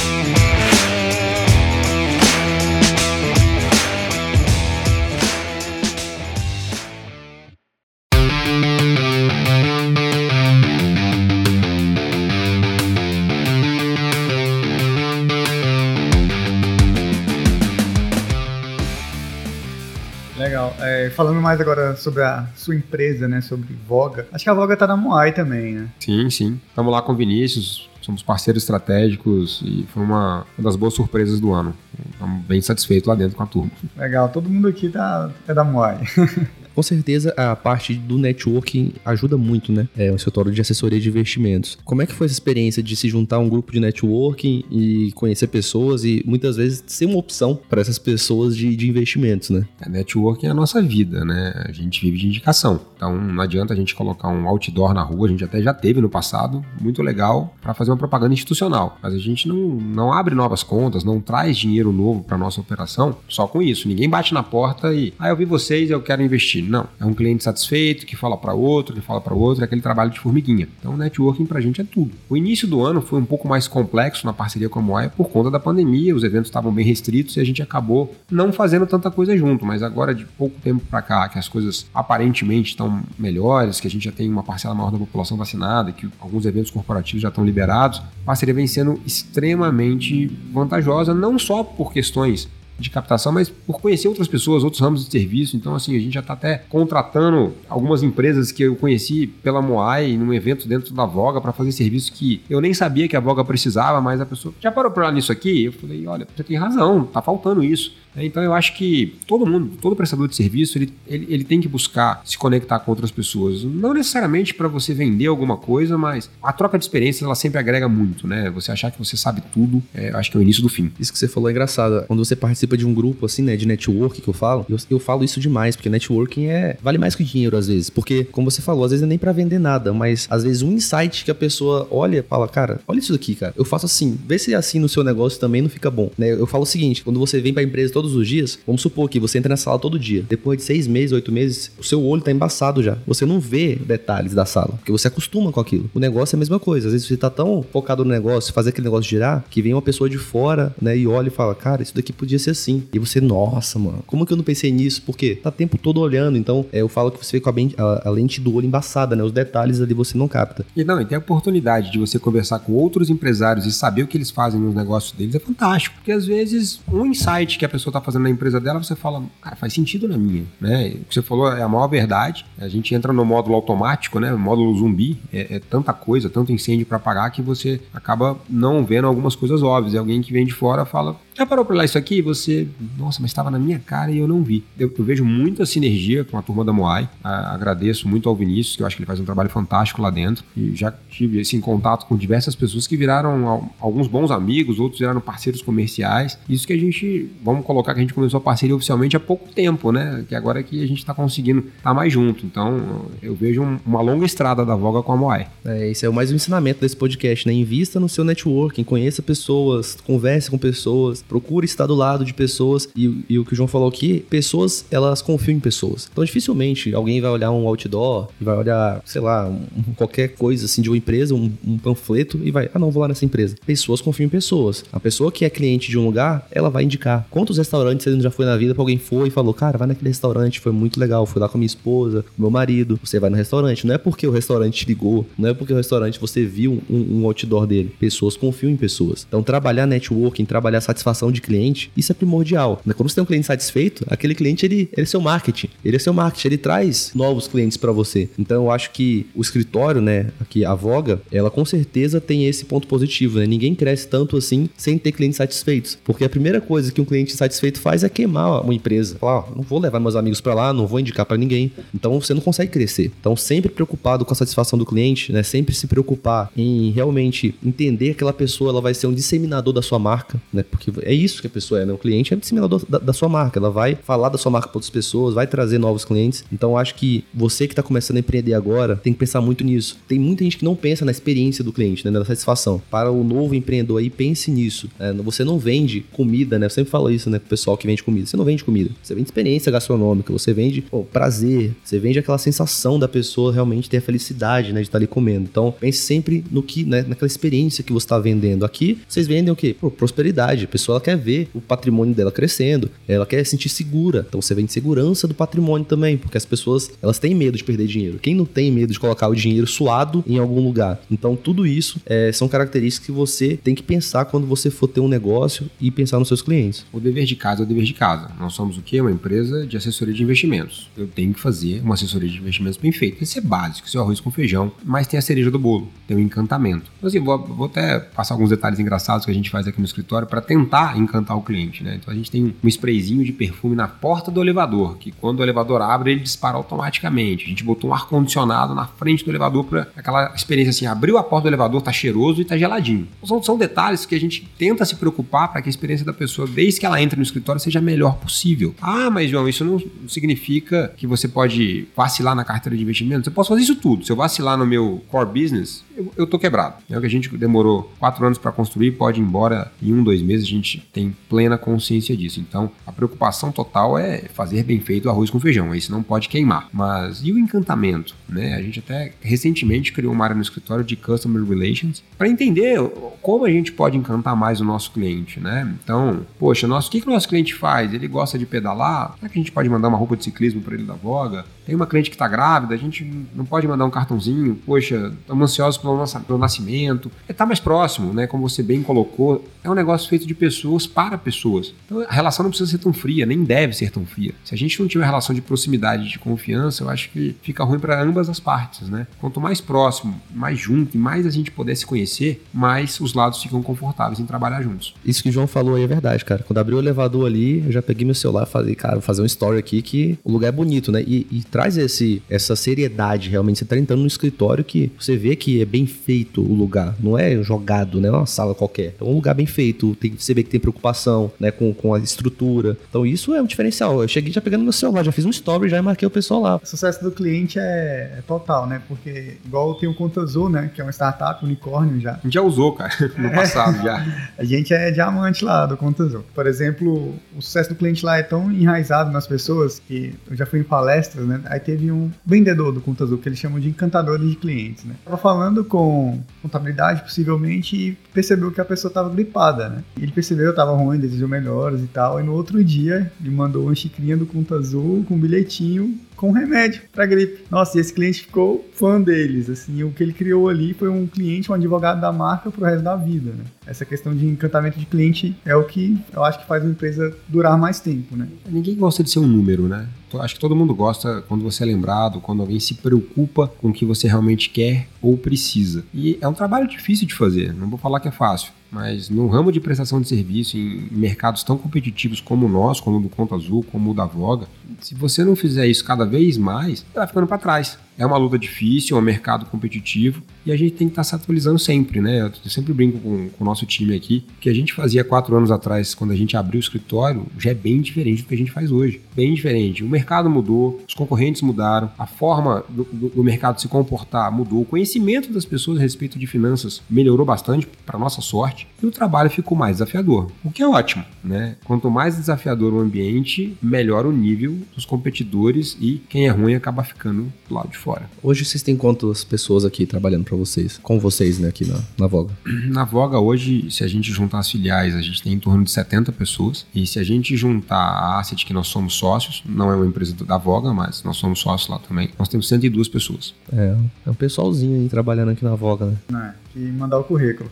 Falando mais agora sobre a sua empresa, né? Sobre Voga. Acho que a Voga tá na Moai também, né? Sim, sim. Estamos lá com o Vinícius, somos parceiros estratégicos e foi uma, uma das boas surpresas do ano. Estamos bem satisfeitos lá dentro com a turma. Legal, todo mundo aqui tá, é da Moai. Com certeza a parte do networking ajuda muito, né? É um setor de assessoria de investimentos. Como é que foi essa experiência de se juntar a um grupo de networking e conhecer pessoas e muitas vezes ser uma opção para essas pessoas de, de investimentos, né? A networking é a nossa vida, né? A gente vive de indicação. Então não adianta a gente colocar um outdoor na rua, a gente até já teve no passado, muito legal para fazer uma propaganda institucional. Mas a gente não, não abre novas contas, não traz dinheiro novo para nossa operação só com isso. Ninguém bate na porta e, ah, eu vi vocês, eu quero investir. Não. É um cliente satisfeito que fala para outro, que fala para outro, é aquele trabalho de formiguinha. Então, networking para a gente é tudo. O início do ano foi um pouco mais complexo na parceria com a Moai por conta da pandemia, os eventos estavam bem restritos e a gente acabou não fazendo tanta coisa junto. Mas agora, de pouco tempo para cá, que as coisas aparentemente estão melhores, que a gente já tem uma parcela maior da população vacinada, que alguns eventos corporativos já estão liberados, a parceria vem sendo extremamente vantajosa, não só por questões de captação, mas por conhecer outras pessoas, outros ramos de serviço. Então, assim, a gente já está até contratando algumas empresas que eu conheci pela Moai num evento dentro da Voga para fazer serviço que eu nem sabia que a Voga precisava, mas a pessoa já parou para nisso aqui? Eu falei, olha, você tem razão, tá faltando isso. Então eu acho que todo mundo, todo prestador de serviço, ele, ele, ele tem que buscar se conectar com outras pessoas. Não necessariamente para você vender alguma coisa, mas a troca de experiências ela sempre agrega muito, né? Você achar que você sabe tudo, é, acho que é o início do fim. Isso que você falou é engraçado. Quando você participa de um grupo assim, né, de network que eu falo, eu, eu falo isso demais, porque networking é vale mais que dinheiro às vezes, porque como você falou, às vezes é nem para vender nada, mas às vezes um insight que a pessoa olha e fala, cara, olha isso daqui, cara. Eu faço assim, vê se é assim no seu negócio também não fica bom, né? Eu falo o seguinte, quando você vem para empresa todos os dias, vamos supor que você entra na sala todo dia. Depois de seis meses, oito meses, o seu olho tá embaçado já. Você não vê detalhes da sala, porque você acostuma com aquilo. O negócio é a mesma coisa. Às vezes você tá tão focado no negócio, fazer aquele negócio girar, que vem uma pessoa de fora, né, e olha e fala, cara, isso daqui podia ser assim. E você, nossa, mano, como que eu não pensei nisso? Porque tá o tempo todo olhando. Então, é, eu falo que você vê com a, a, a, lente do olho embaçada, né? Os detalhes ali você não capta. E não, e tem a oportunidade de você conversar com outros empresários e saber o que eles fazem nos negócios deles é fantástico. Porque às vezes, um insight que a pessoa tá fazendo na empresa dela, você fala, cara, faz sentido na minha, né? O que você falou é a maior verdade. A gente entra no módulo automático, né? Módulo zumbi, é, é tanta coisa, tanto incêndio para apagar que você acaba não vendo algumas coisas óbvias. E alguém que vem de fora fala, já parou pra olhar isso aqui? Você, nossa, mas estava na minha cara e eu não vi. Eu, eu vejo muita sinergia com a turma da Moai. Agradeço muito ao Vinícius, que eu acho que ele faz um trabalho fantástico lá dentro. E já tive esse contato com diversas pessoas que viraram alguns bons amigos, outros viraram parceiros comerciais. Isso que a gente, vamos colocar que a gente começou a parceria oficialmente há pouco tempo, né? Que agora é que a gente está conseguindo estar tá mais junto. Então, eu vejo um, uma longa estrada da Voga com a Moai. É, esse é mais um ensinamento desse podcast, né? Invista no seu networking, conheça pessoas, converse com pessoas procure estar do lado de pessoas. E, e, o que o João falou aqui, pessoas, elas confiam em pessoas. Então, dificilmente alguém vai olhar um outdoor, vai olhar, sei lá, um, qualquer coisa assim de uma empresa, um, um, panfleto e vai, ah, não, vou lá nessa empresa. Pessoas confiam em pessoas. A pessoa que é cliente de um lugar, ela vai indicar. Quantos restaurantes você já foi na vida pra alguém foi e falou, cara, vai naquele restaurante, foi muito legal, fui lá com a minha esposa, com meu marido. Você vai no restaurante. Não é porque o restaurante te ligou, não é porque o restaurante você viu um, um outdoor dele. Pessoas confiam em pessoas. Então, trabalhar networking, trabalhar satisfação satisfação de cliente, isso é primordial. Né? Quando você tem um cliente satisfeito, aquele cliente ele, ele é seu marketing. Ele é seu marketing, ele traz novos clientes para você. Então eu acho que o escritório, né, aqui a Voga, ela com certeza tem esse ponto positivo, né? Ninguém cresce tanto assim sem ter clientes satisfeitos. Porque a primeira coisa que um cliente satisfeito faz é queimar uma empresa. Falar, não vou levar meus amigos para lá, não vou indicar para ninguém. Então você não consegue crescer. Então sempre preocupado com a satisfação do cliente, né? Sempre se preocupar em realmente entender que aquela pessoa ela vai ser um disseminador da sua marca, né? Porque é isso que a pessoa é, né? O cliente é disseminador da, da sua marca. Ela vai falar da sua marca para outras pessoas, vai trazer novos clientes. Então, acho que você que está começando a empreender agora tem que pensar muito nisso. Tem muita gente que não pensa na experiência do cliente, né? Na satisfação. Para o novo empreendedor aí, pense nisso. Né? Você não vende comida, né? Eu sempre falo isso, né? Com o pessoal que vende comida. Você não vende comida. Você vende experiência gastronômica. Você vende pô, prazer. Você vende aquela sensação da pessoa realmente ter a felicidade, né? De estar ali comendo. Então, pense sempre no que, né? Naquela experiência que você está vendendo. Aqui, vocês vendem o quê? Pô, prosperidade. A pessoa quer ver o patrimônio dela crescendo, ela quer sentir segura. Então você vende segurança do patrimônio também, porque as pessoas, elas têm medo de perder dinheiro. Quem não tem medo de colocar o dinheiro suado em algum lugar? Então tudo isso é, são características que você tem que pensar quando você for ter um negócio e pensar nos seus clientes. O dever de casa é o dever de casa. Nós somos o quê? Uma empresa de assessoria de investimentos. Eu tenho que fazer uma assessoria de investimentos bem feita. Isso é básico, isso é arroz com feijão, mas tem a cereja do bolo, tem o um encantamento. Então, assim, vou, vou até passar alguns detalhes engraçados que a gente faz aqui no escritório para tentar encantar o cliente, né? Então a gente tem um sprayzinho de perfume na porta do elevador, que quando o elevador abre, ele dispara automaticamente. A gente botou um ar-condicionado na frente do elevador para aquela experiência assim, abriu a porta do elevador, tá cheiroso e tá geladinho. Então, são, são detalhes que a gente tenta se preocupar para que a experiência da pessoa, desde que ela entre no escritório, seja a melhor possível. Ah, mas João, isso não significa que você pode vacilar na carteira de investimentos? Eu posso fazer isso tudo. Se eu vacilar no meu core business, eu, eu tô quebrado. É o que a gente demorou quatro anos para construir, pode ir embora em um, dois meses, a gente tem plena consciência disso. Então, a preocupação total é fazer bem feito o arroz com feijão, isso não pode queimar. Mas e o encantamento? Né? A gente até recentemente criou uma área no escritório de Customer Relations para entender como a gente pode encantar mais o nosso cliente. Né? Então, poxa, nosso, o que, que o nosso cliente faz? Ele gosta de pedalar? Será que a gente pode mandar uma roupa de ciclismo para ele da Voga? Tem uma cliente que está grávida, a gente não pode mandar um cartãozinho, poxa, estamos ansiosos pelo, nosso, pelo nascimento. É estar tá mais próximo, né? Como você bem colocou, é um negócio feito de pessoas para pessoas. Então a relação não precisa ser tão fria, nem deve ser tão fria. Se a gente não tiver relação de proximidade, de confiança, eu acho que fica ruim para ambas as partes, né? Quanto mais próximo, mais junto e mais a gente puder se conhecer, mais os lados ficam confortáveis em trabalhar juntos. Isso que o João falou aí é verdade, cara. Quando abriu o elevador ali, eu já peguei meu celular e falei, cara, vou fazer um story aqui que o lugar é bonito, né? E, e traz esse, essa seriedade realmente. Você tá entrando no escritório que você vê que é bem feito o lugar, não é jogado, né? É uma sala qualquer. É um lugar bem feito, tem, você vê que tem preocupação, né? Com, com a estrutura. Então isso é um diferencial. Eu cheguei já pegando meu celular, já fiz um story, já marquei o pessoal lá. O sucesso do cliente é, é total, né? Porque igual tem o Conta Azul, né? Que é uma startup, unicórnio já. A gente já usou, cara, no passado já. A gente é diamante lá do Conta Azul. Por exemplo, o sucesso do cliente lá é tão enraizado nas pessoas que eu já fui em palestras, né? Aí teve um vendedor do Conta Azul que eles chamam de encantadores de clientes, né? Tava falando com contabilidade, possivelmente, e percebeu que a pessoa estava gripada, né? Ele percebeu que estava ruim, desejou melhoras e tal, e no outro dia ele mandou uma xicrinha do Conta Azul com um bilhetinho com remédio para gripe. Nossa, e esse cliente ficou fã deles, assim, o que ele criou ali foi um cliente, um advogado da marca pro resto da vida, né? Essa questão de encantamento de cliente é o que eu acho que faz uma empresa durar mais tempo, né? Ninguém gosta de ser um número, né? Acho que todo mundo gosta quando você é lembrado, quando alguém se preocupa com o que você realmente quer ou precisa. E é um trabalho difícil de fazer, não vou falar que é fácil. Mas no ramo de prestação de serviço, em mercados tão competitivos como o nosso, como o do Conta Azul, como o da Voga, se você não fizer isso cada vez mais, você vai ficando para trás. É uma luta difícil, é um mercado competitivo e a gente tem que estar tá se atualizando sempre, né? Eu sempre brinco com, com o nosso time aqui que a gente fazia quatro anos atrás, quando a gente abriu o escritório, já é bem diferente do que a gente faz hoje. Bem diferente. O mercado mudou, os concorrentes mudaram, a forma do, do, do mercado se comportar mudou, o conhecimento das pessoas a respeito de finanças melhorou bastante, para nossa sorte, e o trabalho ficou mais desafiador, o que é ótimo, né? Quanto mais desafiador o ambiente, melhor o nível dos competidores e quem é ruim acaba ficando do lado de fora. Hoje vocês têm quantas pessoas aqui trabalhando para vocês? Com vocês, né, aqui na, na Voga? Na Voga, hoje, se a gente juntar as filiais, a gente tem em torno de 70 pessoas. E se a gente juntar a Asset, que nós somos sócios, não é uma empresa da Voga, mas nós somos sócios lá também, nós temos 102 pessoas. É, é um pessoalzinho aí trabalhando aqui na Voga, né? Não é e mandar o currículo.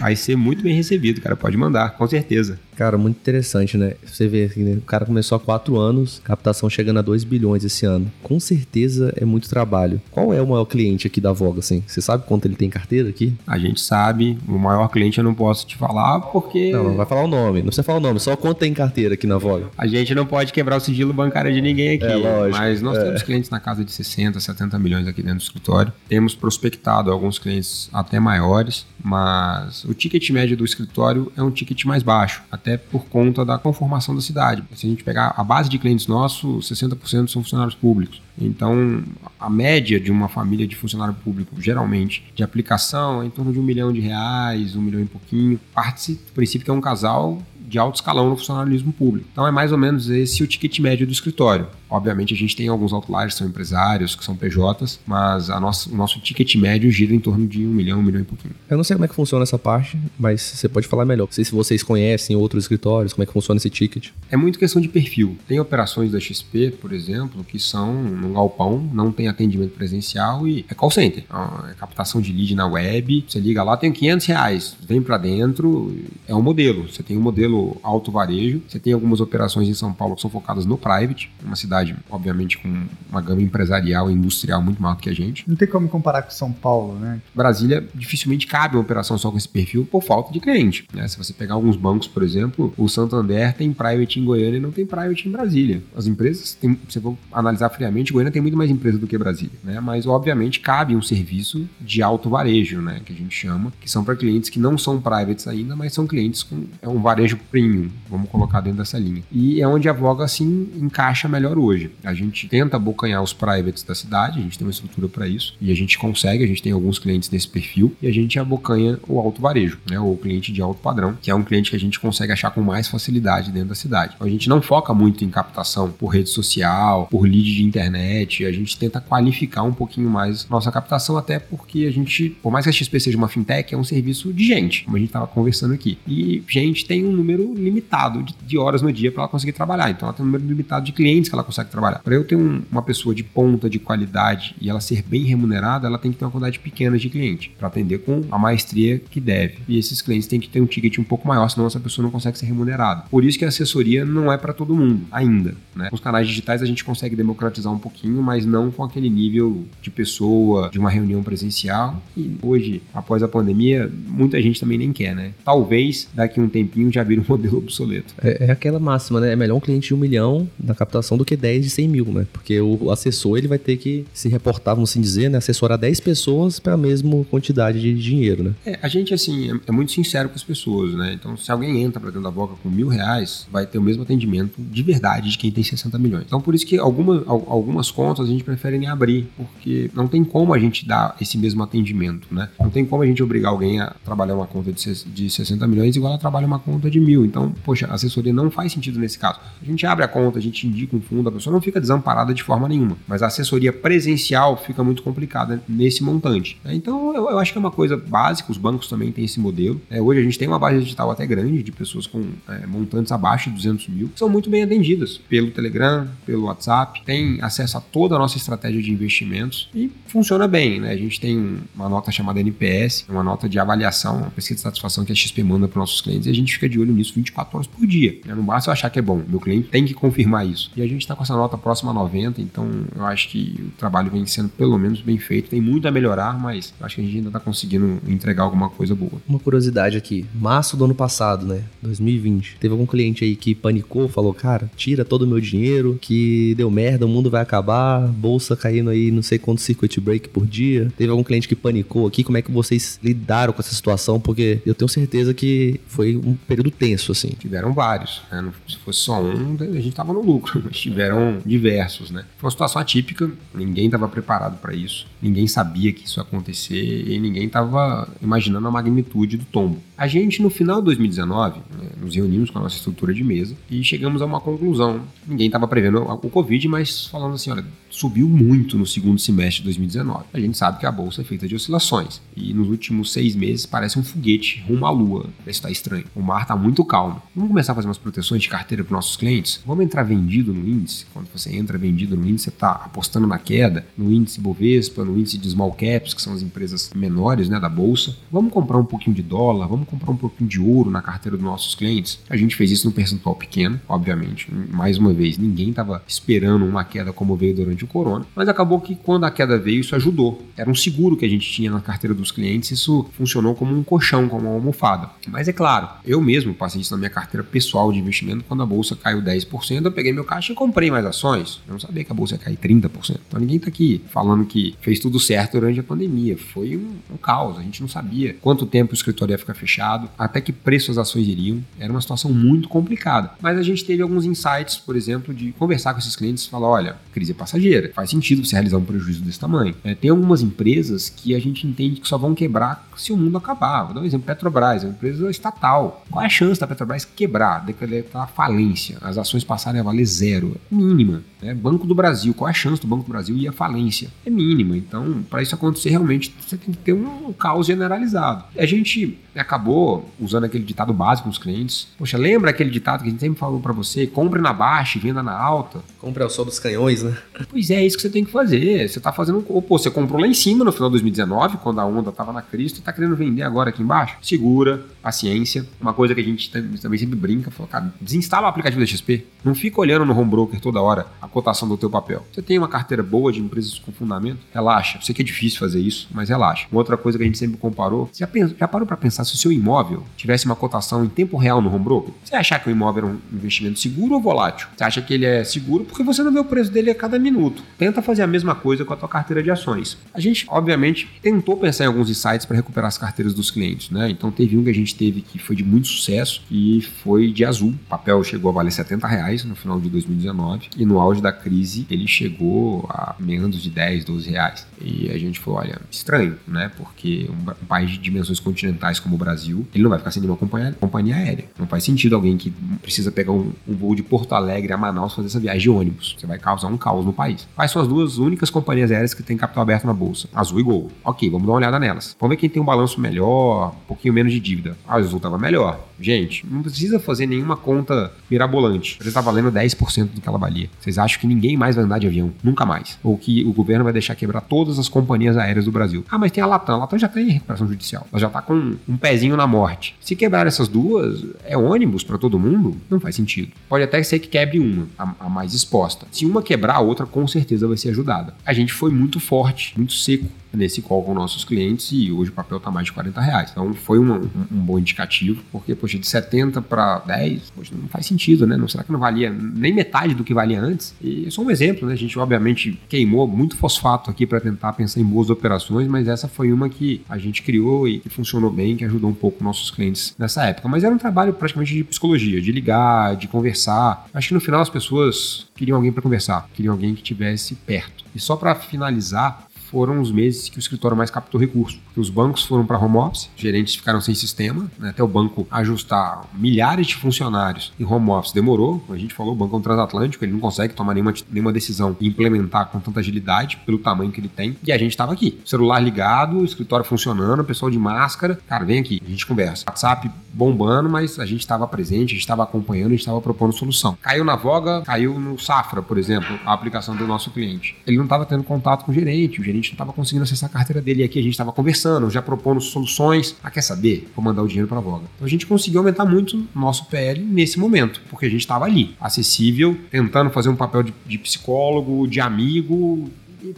Vai ser muito bem recebido, cara. Pode mandar, com certeza. Cara, muito interessante, né? Você vê assim, né? o cara começou há quatro anos, captação chegando a 2 bilhões esse ano. Com certeza é muito trabalho. Qual é o maior cliente aqui da Voga, assim? Você sabe quanto ele tem carteira aqui? A gente sabe. O maior cliente eu não posso te falar porque. Não, não vai falar o nome. Não precisa falar o nome, só quanto tem carteira aqui na Voga. A gente não pode quebrar o sigilo bancário de ninguém aqui. É, lógico. Mas nós é. temos clientes na casa de 60, 70 milhões aqui dentro do escritório. Temos prospectado alguns clientes até maiores, mas o ticket médio do escritório é um ticket mais baixo, até por conta da conformação da cidade. Se a gente pegar a base de clientes nossos, 60% são funcionários públicos. Então, a média de uma família de funcionário público, geralmente, de aplicação é em torno de um milhão de reais, um milhão e pouquinho. Parte do princípio que é um casal de alto escalão no funcionalismo público. Então é mais ou menos esse o ticket médio do escritório. Obviamente a gente tem alguns outliers, são empresários, que são PJs, mas a nossa, o nosso ticket médio gira em torno de um milhão, um milhão e pouquinho. Eu não sei como é que funciona essa parte, mas você pode falar melhor. Não sei se vocês conhecem outros escritórios, como é que funciona esse ticket. É muito questão de perfil. Tem operações da XP, por exemplo, que são num galpão, não tem atendimento presencial e é call center. É captação de lead na web, você liga lá, tem 500 reais, vem para dentro, é um modelo. Você tem um modelo alto varejo, você tem algumas operações em São Paulo que são focadas no private, uma cidade cidade, obviamente, com uma gama empresarial e industrial muito maior do que a gente. Não tem como comparar com São Paulo, né? Brasília dificilmente cabe uma operação só com esse perfil por falta de cliente. Né? Se você pegar alguns bancos, por exemplo, o Santander tem private em Goiânia e não tem private em Brasília. As empresas, tem, se for analisar friamente, Goiânia tem muito mais empresa do que Brasília, né? Mas, obviamente, cabe um serviço de alto varejo, né? Que a gente chama, que são para clientes que não são privates ainda, mas são clientes com é um varejo premium, vamos colocar dentro dessa linha. E é onde a Voga, assim, encaixa melhor hoje. A gente tenta abocanhar os privates da cidade, a gente tem uma estrutura para isso, e a gente consegue, a gente tem alguns clientes nesse perfil, e a gente abocanha o alto varejo, né, ou o cliente de alto padrão, que é um cliente que a gente consegue achar com mais facilidade dentro da cidade. Então, a gente não foca muito em captação por rede social, por lead de internet, a gente tenta qualificar um pouquinho mais nossa captação, até porque a gente, por mais que a XP seja uma fintech, é um serviço de gente, como a gente estava conversando aqui. E gente tem um número número limitado de, de horas no dia para ela conseguir trabalhar. Então ela tem um número limitado de clientes que ela consegue trabalhar. Para eu ter um, uma pessoa de ponta de qualidade e ela ser bem remunerada, ela tem que ter uma quantidade pequena de clientes para atender com a maestria que deve. E esses clientes têm que ter um ticket um pouco maior, senão essa pessoa não consegue ser remunerada. Por isso que a assessoria não é para todo mundo ainda. Né? Os canais digitais a gente consegue democratizar um pouquinho, mas não com aquele nível de pessoa, de uma reunião presencial. E hoje, após a pandemia, muita gente também nem quer, né? Talvez daqui a um tempinho já vira modelo obsoleto. É, é, aquela máxima, né? É melhor um cliente de um milhão na captação do que 10 de 100 mil, né? Porque o assessor ele vai ter que se reportar, vamos assim dizer, né? Assessorar 10 pessoas para a mesma quantidade de dinheiro, né? É, a gente, assim, é, é, muito sincero com as pessoas, né? Então, se alguém entra para dentro da boca com mil reais, vai ter o mesmo atendimento de verdade de quem tem 60 milhões. Então, por isso que alguma, algumas contas a gente prefere nem abrir, porque não tem como a gente dar esse mesmo atendimento, né? Não tem como a gente obrigar alguém a trabalhar uma conta de, de 60 milhões igual ela trabalha uma conta de mil. Então, poxa, a assessoria não faz sentido nesse caso. A gente abre a conta, a gente indica um fundo, a pessoa não fica desamparada de forma nenhuma. Mas a assessoria presencial fica muito complicada nesse montante. Né? Então, eu, eu, acho que é uma coisa básica, os bancos também têm esse modelo. É, hoje a gente tem uma base digital até grande de pessoas com é, montantes abaixo de 200 mil, que são muito bem atendidas pelo Telegram, pelo WhatsApp, tem acesso a toda a nossa estratégia de investimentos e funciona bem. Né? A gente tem uma nota chamada NPS, uma nota de avaliação, uma pesquisa de satisfação que a XP manda para nossos clientes e a gente fica de olho nisso 24 horas por dia. Né? Não basta eu achar que é bom, meu cliente tem que confirmar isso. E a gente está com essa nota próxima a 90, então eu acho que o trabalho vem sendo pelo menos bem feito. Tem muito a melhorar, mas acho que a gente ainda está conseguindo entregar alguma coisa boa. Uma curiosidade aqui: março do ano passado, né? 2020, teve algum cliente aí que panicou, falou, cara, tira todo o meu dinheiro, que deu merda, o mundo vai acabar, bolsa caindo aí não sei quanto circuit break por dia. Teve algum cliente que panicou aqui? Como é que vocês lidaram com essa situação? Porque eu tenho certeza que foi um período tenso, assim. Tiveram vários, né? Se fosse só um, a gente tava no lucro, mas tiveram diversos, né? Foi uma situação atípica, ninguém estava preparado para isso, ninguém sabia que isso ia acontecer e ninguém estava imaginando a magnitude do tombo. A gente, no final de 2019, né, nos reunimos com a nossa estrutura de mesa e chegamos a uma conclusão. Ninguém estava prevendo o Covid, mas falando assim, olha, subiu muito no segundo semestre de 2019. A gente sabe que a bolsa é feita de oscilações e nos últimos seis meses parece um foguete rumo à lua. Isso está estranho. O mar está muito calmo. Vamos começar a fazer umas proteções de carteira para nossos clientes? Vamos entrar vendido no índice? Quando você entra vendido no índice, você está apostando na queda, no índice Bovespa, no índice de small caps, que são as empresas menores né, da bolsa. Vamos comprar um pouquinho de dólar, vamos comprar um pouquinho de ouro na carteira dos nossos clientes. A gente fez isso num percentual pequeno, obviamente. Mais uma vez, ninguém estava esperando uma queda como veio durante o corona, mas acabou que quando a queda veio, isso ajudou. Era um seguro que a gente tinha na carteira dos clientes, isso funcionou como um colchão, como uma almofada. Mas é claro, eu mesmo passei isso na minha carteira pessoal de investimento quando a bolsa caiu 10%, eu peguei meu caixa e comprei mais ações. Eu não sabia que a bolsa ia cair 30%. Então ninguém está aqui falando que fez tudo certo durante a pandemia. Foi um, um caos. A gente não sabia quanto tempo o escritório ia ficar fechado, até que preço as ações iriam. Era uma situação muito complicada. Mas a gente teve alguns insights, por exemplo, de conversar com esses clientes e falar: olha, crise é passageira, faz sentido você realizar um prejuízo desse tamanho. É, tem algumas empresas que a gente entende que só vão quebrar se o mundo acabar. Vou dar um exemplo: Petrobras, é uma empresa estatal. Qual é a chance da Petrobras quebrar, declarar falência, as ações passarem a valer zero? Mínima. Né? Banco do Brasil, qual é a chance do Banco do Brasil ir à falência? É mínima. Então, para isso acontecer, realmente você tem que ter um caos generalizado. A gente acabou usando aquele ditado básico nos clientes. Poxa, lembra aquele ditado que a gente sempre falou para você? Compre na baixa e venda na alta. Compre ao sol dos canhões, né? Pois é, é isso que você tem que fazer. Você tá fazendo. Ou, pô, você comprou lá em cima no final de 2019, quando a onda tava na crista, e tá querendo vender agora aqui embaixo? Segura, paciência. Uma coisa que a gente também sempre brinca, fala, cara, desinstala o aplicativo da XP. Não fica olhando no home broker toda hora a cotação do teu papel. Você tem uma carteira boa de empresas com fundamento? Relaxa. Eu sei que é difícil fazer isso, mas relaxa. Uma outra coisa que a gente sempre comparou, você já, pensou, já parou para pensar se o seu imóvel tivesse uma cotação em tempo real no home broker? Você achar que o imóvel é um investimento seguro ou volátil? Você acha que ele é seguro porque você não vê o preço dele a cada minuto. Tenta fazer a mesma coisa com a tua carteira de ações. A gente, obviamente, tentou pensar em alguns insights para recuperar as carteiras dos clientes, né? Então teve um que a gente teve que foi de muito sucesso e foi de azul. O papel chegou a valer 70 reais no final de 2019 e no auge da crise ele chegou a menos de 10, 12 reais. E a gente falou, olha, estranho, né? Porque um país de dimensões continentais como o Brasil, ele não vai ficar sem nenhuma companhia, companhia aérea. Não faz sentido alguém que precisa pegar um, um, voo de Porto Alegre a Manaus fazer essa viagem de ônibus. Você vai causar um caos no país. Quais são as duas únicas companhias aéreas que têm capital aberto na bolsa? Azul e Gol. Ok, vamos dar uma olhada nelas. Vamos ver quem tem um balanço melhor, um pouquinho menos de dívida. A Azul estava melhor. Gente, não precisa fazer nenhuma conta mirabolante. Você está valendo 10% do que ela valia. Vocês acham que ninguém mais vai andar de avião? Nunca mais. Ou que o governo vai deixar quebrar todas as companhias aéreas do Brasil. Ah, mas tem a Latam. A Latam já tem recuperação judicial. Ela já está com um pezinho na morte. Se quebrar essas duas, é ônibus para todo mundo? Não faz sentido. Pode até ser que quebre uma, a, a mais exposta. Se uma quebrar, a outra com certeza vai ser ajudada. A gente foi muito forte, muito seco nesse call com nossos clientes e hoje o papel está mais de 40 reais. Então foi um, um, um, bom indicativo, porque, poxa, de 70 para 10, poxa, não faz sentido, né? Não, será que não valia nem metade do que valia antes? E é só um exemplo, né? A gente obviamente queimou muito fosfato aqui para tentar pensar em boas operações, mas essa foi uma que a gente criou e que funcionou bem, que ajudou um pouco nossos clientes nessa época. Mas era um trabalho praticamente de psicologia, de ligar, de conversar. Acho que no final as pessoas queriam alguém para conversar, queriam alguém que estivesse perto. E só para finalizar, foram os meses que o escritório mais captou recursos. Os bancos foram para home office, gerentes ficaram sem sistema, né? até o banco ajustar milhares de funcionários em home office demorou. A gente falou, o banco é um transatlântico, ele não consegue tomar nenhuma, nenhuma decisão e implementar com tanta agilidade pelo tamanho que ele tem. E a gente estava aqui, celular ligado, escritório funcionando, pessoal de máscara. Cara, vem aqui, a gente conversa. WhatsApp bombando, mas a gente estava presente, a gente estava acompanhando, a gente estava propondo solução. Caiu na Voga, caiu no Safra, por exemplo, a aplicação do nosso cliente. Ele não estava tendo contato com o gerente, o gerente não estava conseguindo acessar a carteira dele. E aqui a gente estava conversando, já propondo soluções. Ah, quer saber? Vou mandar o dinheiro para a Voga. Então a gente conseguiu aumentar muito nosso PL nesse momento, porque a gente estava ali, acessível, tentando fazer um papel de, de psicólogo, de amigo,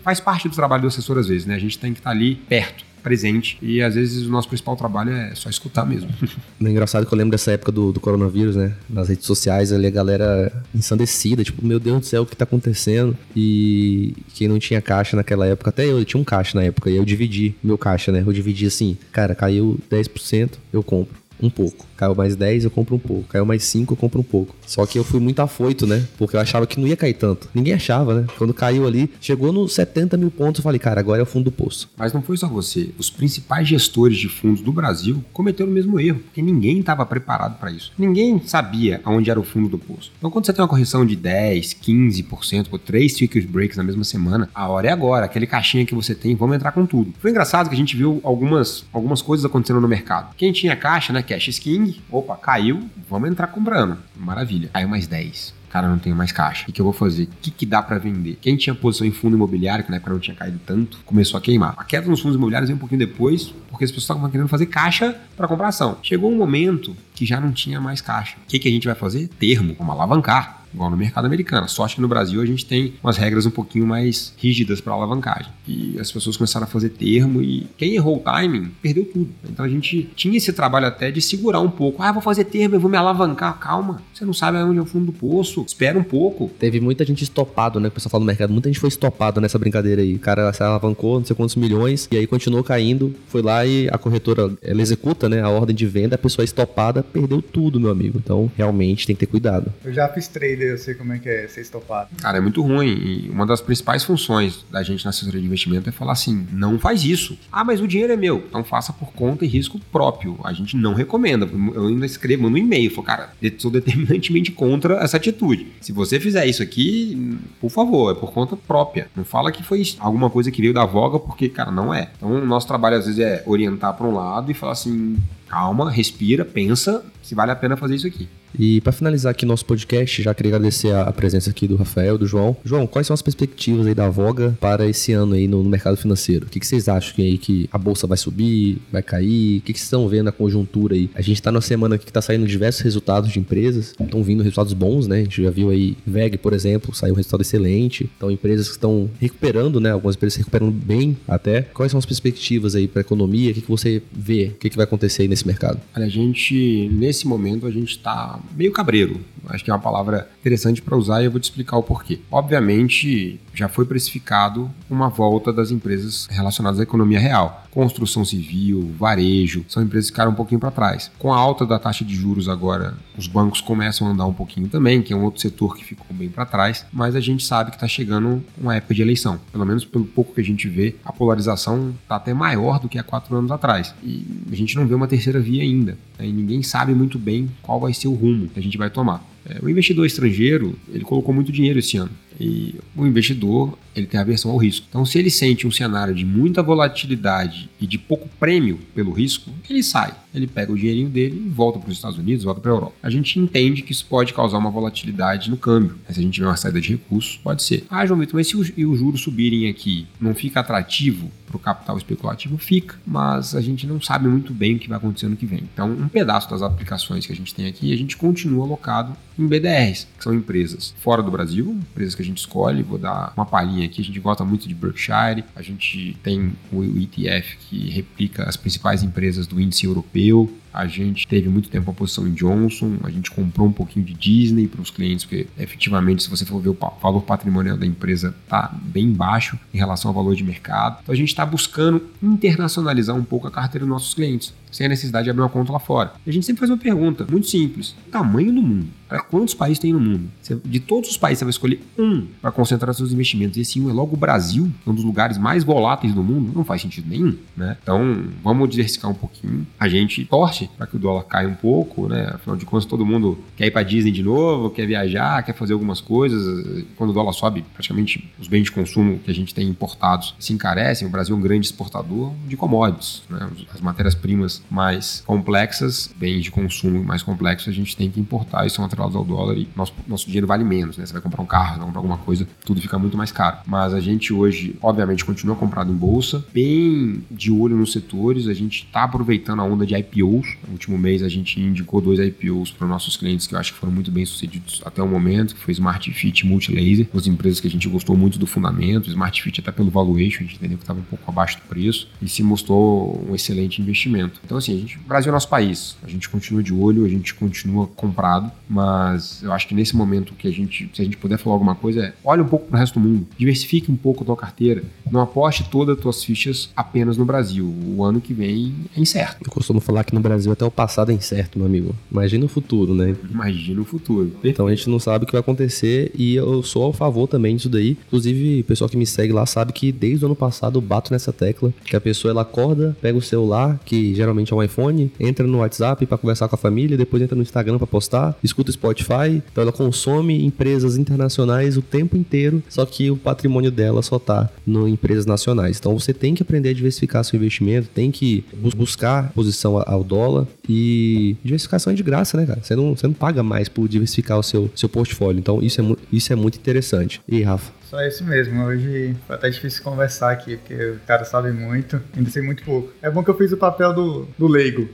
faz parte do trabalho do assessor às vezes, né? A gente tem que estar tá ali perto presente. E às vezes o nosso principal trabalho é só escutar mesmo. É engraçado que eu lembro dessa época do, do coronavírus, né? Nas redes sociais, ali a galera ensandecida, tipo, meu Deus do céu, o que tá acontecendo? E quem não tinha caixa naquela época, até eu, eu tinha um caixa na época, e eu dividi meu caixa, né? Eu dividi assim, cara, caiu 10%, eu compro um pouco. Caiu mais 10, eu compro um pouco. Caiu mais 5, eu compro um pouco. Só que eu fui muito afoito, né? Porque eu achava que não ia cair tanto. Ninguém achava, né? Quando caiu ali, chegou nos 70 mil pontos, eu falei, cara, agora é o fundo do poço. Mas não foi só você. Os principais gestores de fundos do Brasil cometeram o mesmo erro, porque ninguém estava preparado para isso. Ninguém sabia aonde era o fundo do poço. Então, quando você tem uma correção de 10, 15%, por três ticket breaks na mesma semana, a hora é agora. Aquele caixinha que você tem, vamos entrar com tudo. Foi engraçado que a gente viu algumas, algumas coisas acontecendo no mercado. Quem tinha caixa, né? Cash King, opa, caiu, vamos entrar comprando. Maravilha. Caiu mais 10 cara, não tenho mais caixa. O que eu vou fazer? O que, que dá para vender? Quem tinha posição em fundo imobiliário, que na época não tinha caído tanto, começou a queimar. A queda nos fundos imobiliários veio um pouquinho depois, porque as pessoas estavam querendo fazer caixa para comprar ação. Chegou um momento que já não tinha mais caixa. O que, que a gente vai fazer? Termo. Vamos alavancar igual no mercado americano. Só acho que no Brasil a gente tem umas regras um pouquinho mais rígidas para alavancagem. E as pessoas começaram a fazer termo e quem errou o timing perdeu tudo. Então a gente tinha esse trabalho até de segurar um pouco. Ah, vou fazer termo, eu vou me alavancar. Calma, você não sabe onde é o fundo do poço. Espera um pouco. Teve muita gente estopado, né? O pessoal fala no mercado, muita gente foi estopado nessa brincadeira aí. O cara se alavancou não sei quantos milhões e aí continuou caindo. Foi lá e a corretora, ela executa, né? A ordem de venda, a pessoa estopada perdeu tudo, meu amigo. Então realmente tem que ter cuidado. Eu já fiz trade eu sei como é que é ser estopado. Cara, é muito ruim. E uma das principais funções da gente na assessoria de investimento é falar assim: não faz isso. Ah, mas o dinheiro é meu. Então faça por conta e risco próprio. A gente não recomenda. Eu ainda escrevo no e-mail, falo, cara, sou determinantemente contra essa atitude. Se você fizer isso aqui, por favor, é por conta própria. Não fala que foi alguma coisa que veio da voga, porque, cara, não é. Então, o nosso trabalho às vezes é orientar para um lado e falar assim: calma, respira, pensa se vale a pena fazer isso aqui. E para finalizar aqui nosso podcast, já queria agradecer a presença aqui do Rafael, do João. João, quais são as perspectivas aí da Voga para esse ano aí no, mercado financeiro? O que, que vocês acham que aí que a bolsa vai subir, vai cair? O que, que vocês estão vendo na conjuntura aí? A gente está na semana aqui que está saindo diversos resultados de empresas, estão vindo resultados bons, né? A gente já viu aí VEG, por exemplo, saiu um resultado excelente. Então empresas que estão recuperando, né? Algumas empresas se recuperando bem até. Quais são as perspectivas aí para a economia? O que, que você vê? O que, que vai acontecer aí nesse mercado? Olha, a gente nesse momento a gente está meio cabreiro. Acho que é uma palavra interessante para usar e eu vou te explicar o porquê. Obviamente, já foi precificado uma volta das empresas relacionadas à economia real. Construção civil, varejo, são empresas que ficaram um pouquinho para trás. Com a alta da taxa de juros agora, os bancos começam a andar um pouquinho também, que é um outro setor que ficou bem para trás, mas a gente sabe que está chegando uma época de eleição. Pelo menos pelo pouco que a gente vê, a polarização está até maior do que há quatro anos atrás. E a gente não vê uma terceira via ainda. Né? E ninguém sabe muito bem qual vai ser o rumo que a gente vai tomar. É, o investidor estrangeiro, ele colocou muito dinheiro esse ano. E o investidor, ele tem aversão ao risco. Então, se ele sente um cenário de muita volatilidade e de pouco prêmio pelo risco, ele sai. Ele pega o dinheirinho dele e volta para os Estados Unidos, volta para a Europa. A gente entende que isso pode causar uma volatilidade no câmbio. Se a gente tiver uma saída de recursos, pode ser. Ah, João Vitor, mas se os, juros subirem aqui, não fica atrativo para o capital especulativo? Fica, mas a gente não sabe muito bem o que vai acontecer no que vem. Então, um pedaço das aplicações que a gente tem aqui, a gente continua alocado em BDRs, que são empresas fora do Brasil, empresas que a escolhe. Vou dar uma palhinha aqui. A gente gosta muito de Berkshire. A gente tem o ETF que replica as principais empresas do índice europeu. A gente teve muito tempo a posição em Johnson, a gente comprou um pouquinho de Disney para os clientes, porque efetivamente, se você for ver o valor patrimonial da empresa, está bem baixo em relação ao valor de mercado. Então a gente está buscando internacionalizar um pouco a carteira dos nossos clientes sem a necessidade de abrir uma conta lá fora. E a gente sempre faz uma pergunta muito simples: tamanho do mundo. Para quantos países tem no mundo? De todos os países, você vai escolher um para concentrar seus investimentos. E esse um é logo o Brasil, um dos lugares mais voláteis do mundo. Não faz sentido nenhum, né? Então, vamos diversificar um pouquinho. A gente torce para que o dólar caia um pouco, né? Afinal de contas, todo mundo quer ir para Disney de novo, quer viajar, quer fazer algumas coisas. Quando o dólar sobe, praticamente os bens de consumo que a gente tem importados se encarecem. O Brasil é um grande exportador de commodities, né? As matérias-primas mais complexas, bens de consumo mais complexos, a gente tem que importar e são atrelados ao dólar e nosso, nosso dinheiro vale menos, né? Você vai comprar um carro, vai comprar alguma coisa, tudo fica muito mais caro. Mas a gente hoje, obviamente, continua comprado em bolsa, bem de olho nos setores, a gente está aproveitando a onda de IPOs. No último mês a gente indicou dois IPOs para nossos clientes que eu acho que foram muito bem sucedidos até o momento, que foi Smart Fit e Multilaser, duas empresas que a gente gostou muito do fundamento, Smart Fit até pelo valuation, a gente entendeu que estava um pouco abaixo do preço e se mostrou um excelente investimento. Então, assim, a gente, o Brasil é nosso país. A gente continua de olho, a gente continua comprado, mas eu acho que nesse momento que a gente, se a gente puder falar alguma coisa, é olha um pouco para o resto do mundo, diversifique um pouco a tua carteira, não aposte todas as tuas fichas apenas no Brasil. O ano que vem é incerto. Eu costumo falar que no Brasil até o passado é incerto, meu amigo. Imagina o futuro, né? Imagina o futuro. Então a gente não sabe o que vai acontecer e eu sou a favor também disso daí. Inclusive, o pessoal que me segue lá sabe que desde o ano passado eu bato nessa tecla que a pessoa ela acorda, pega o celular, que geralmente é um iPhone, entra no WhatsApp para conversar com a família, depois entra no Instagram para postar, escuta Spotify, então ela consome empresas internacionais o tempo inteiro, só que o patrimônio dela só tá no empresas nacionais. Então você tem que aprender a diversificar seu investimento, tem que buscar posição ao dólar e diversificação é de graça, né, cara? Você não, você não paga mais por diversificar o seu, seu portfólio. Então isso é, isso é muito interessante. E Rafa? Só isso mesmo. Hoje foi até difícil conversar aqui, porque o cara sabe muito, ainda sei muito pouco. É bom que eu fiz o papel do, do leigo.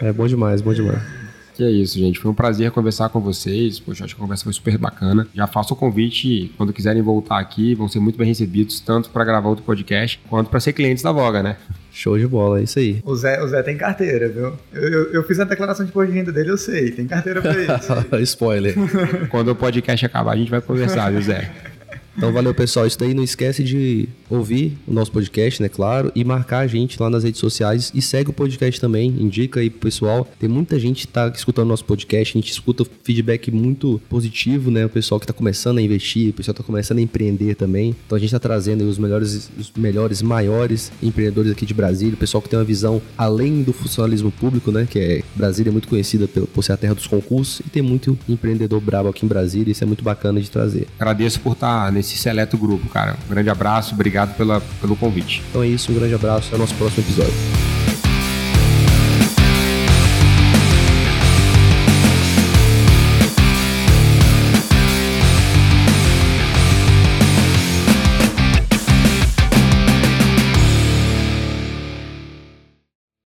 é bom demais, bom demais. Que é isso, gente. Foi um prazer conversar com vocês. Poxa, acho que a conversa foi super bacana. Já faço o convite, quando quiserem voltar aqui, vão ser muito bem recebidos, tanto para gravar outro podcast, quanto para ser clientes da Voga, né? Show de bola, é isso aí. O Zé, o Zé tem carteira, viu? Eu, eu, eu fiz a declaração de imposto de renda dele, eu sei. Tem carteira pra isso. Spoiler. Quando o podcast acabar, a gente vai conversar, viu, Zé? Então valeu, pessoal. Isso daí não esquece de ouvir o nosso podcast, né? Claro, e marcar a gente lá nas redes sociais e segue o podcast também. Indica aí pro pessoal. Tem muita gente que tá escutando nosso podcast. A gente escuta feedback muito positivo, né? O pessoal que tá começando a investir, o pessoal tá começando a empreender também. Então a gente tá trazendo os melhores, os melhores, maiores empreendedores aqui de Brasília. O pessoal que tem uma visão além do funcionalismo público, né? Que é Brasília é muito conhecida por ser a terra dos concursos e tem muito empreendedor brabo aqui em Brasília. Isso é muito bacana de trazer. Agradeço por estar nesse seleto grupo, cara. Um grande abraço, obrigado pela, pelo convite. Então é isso, um grande abraço, até o nosso próximo episódio.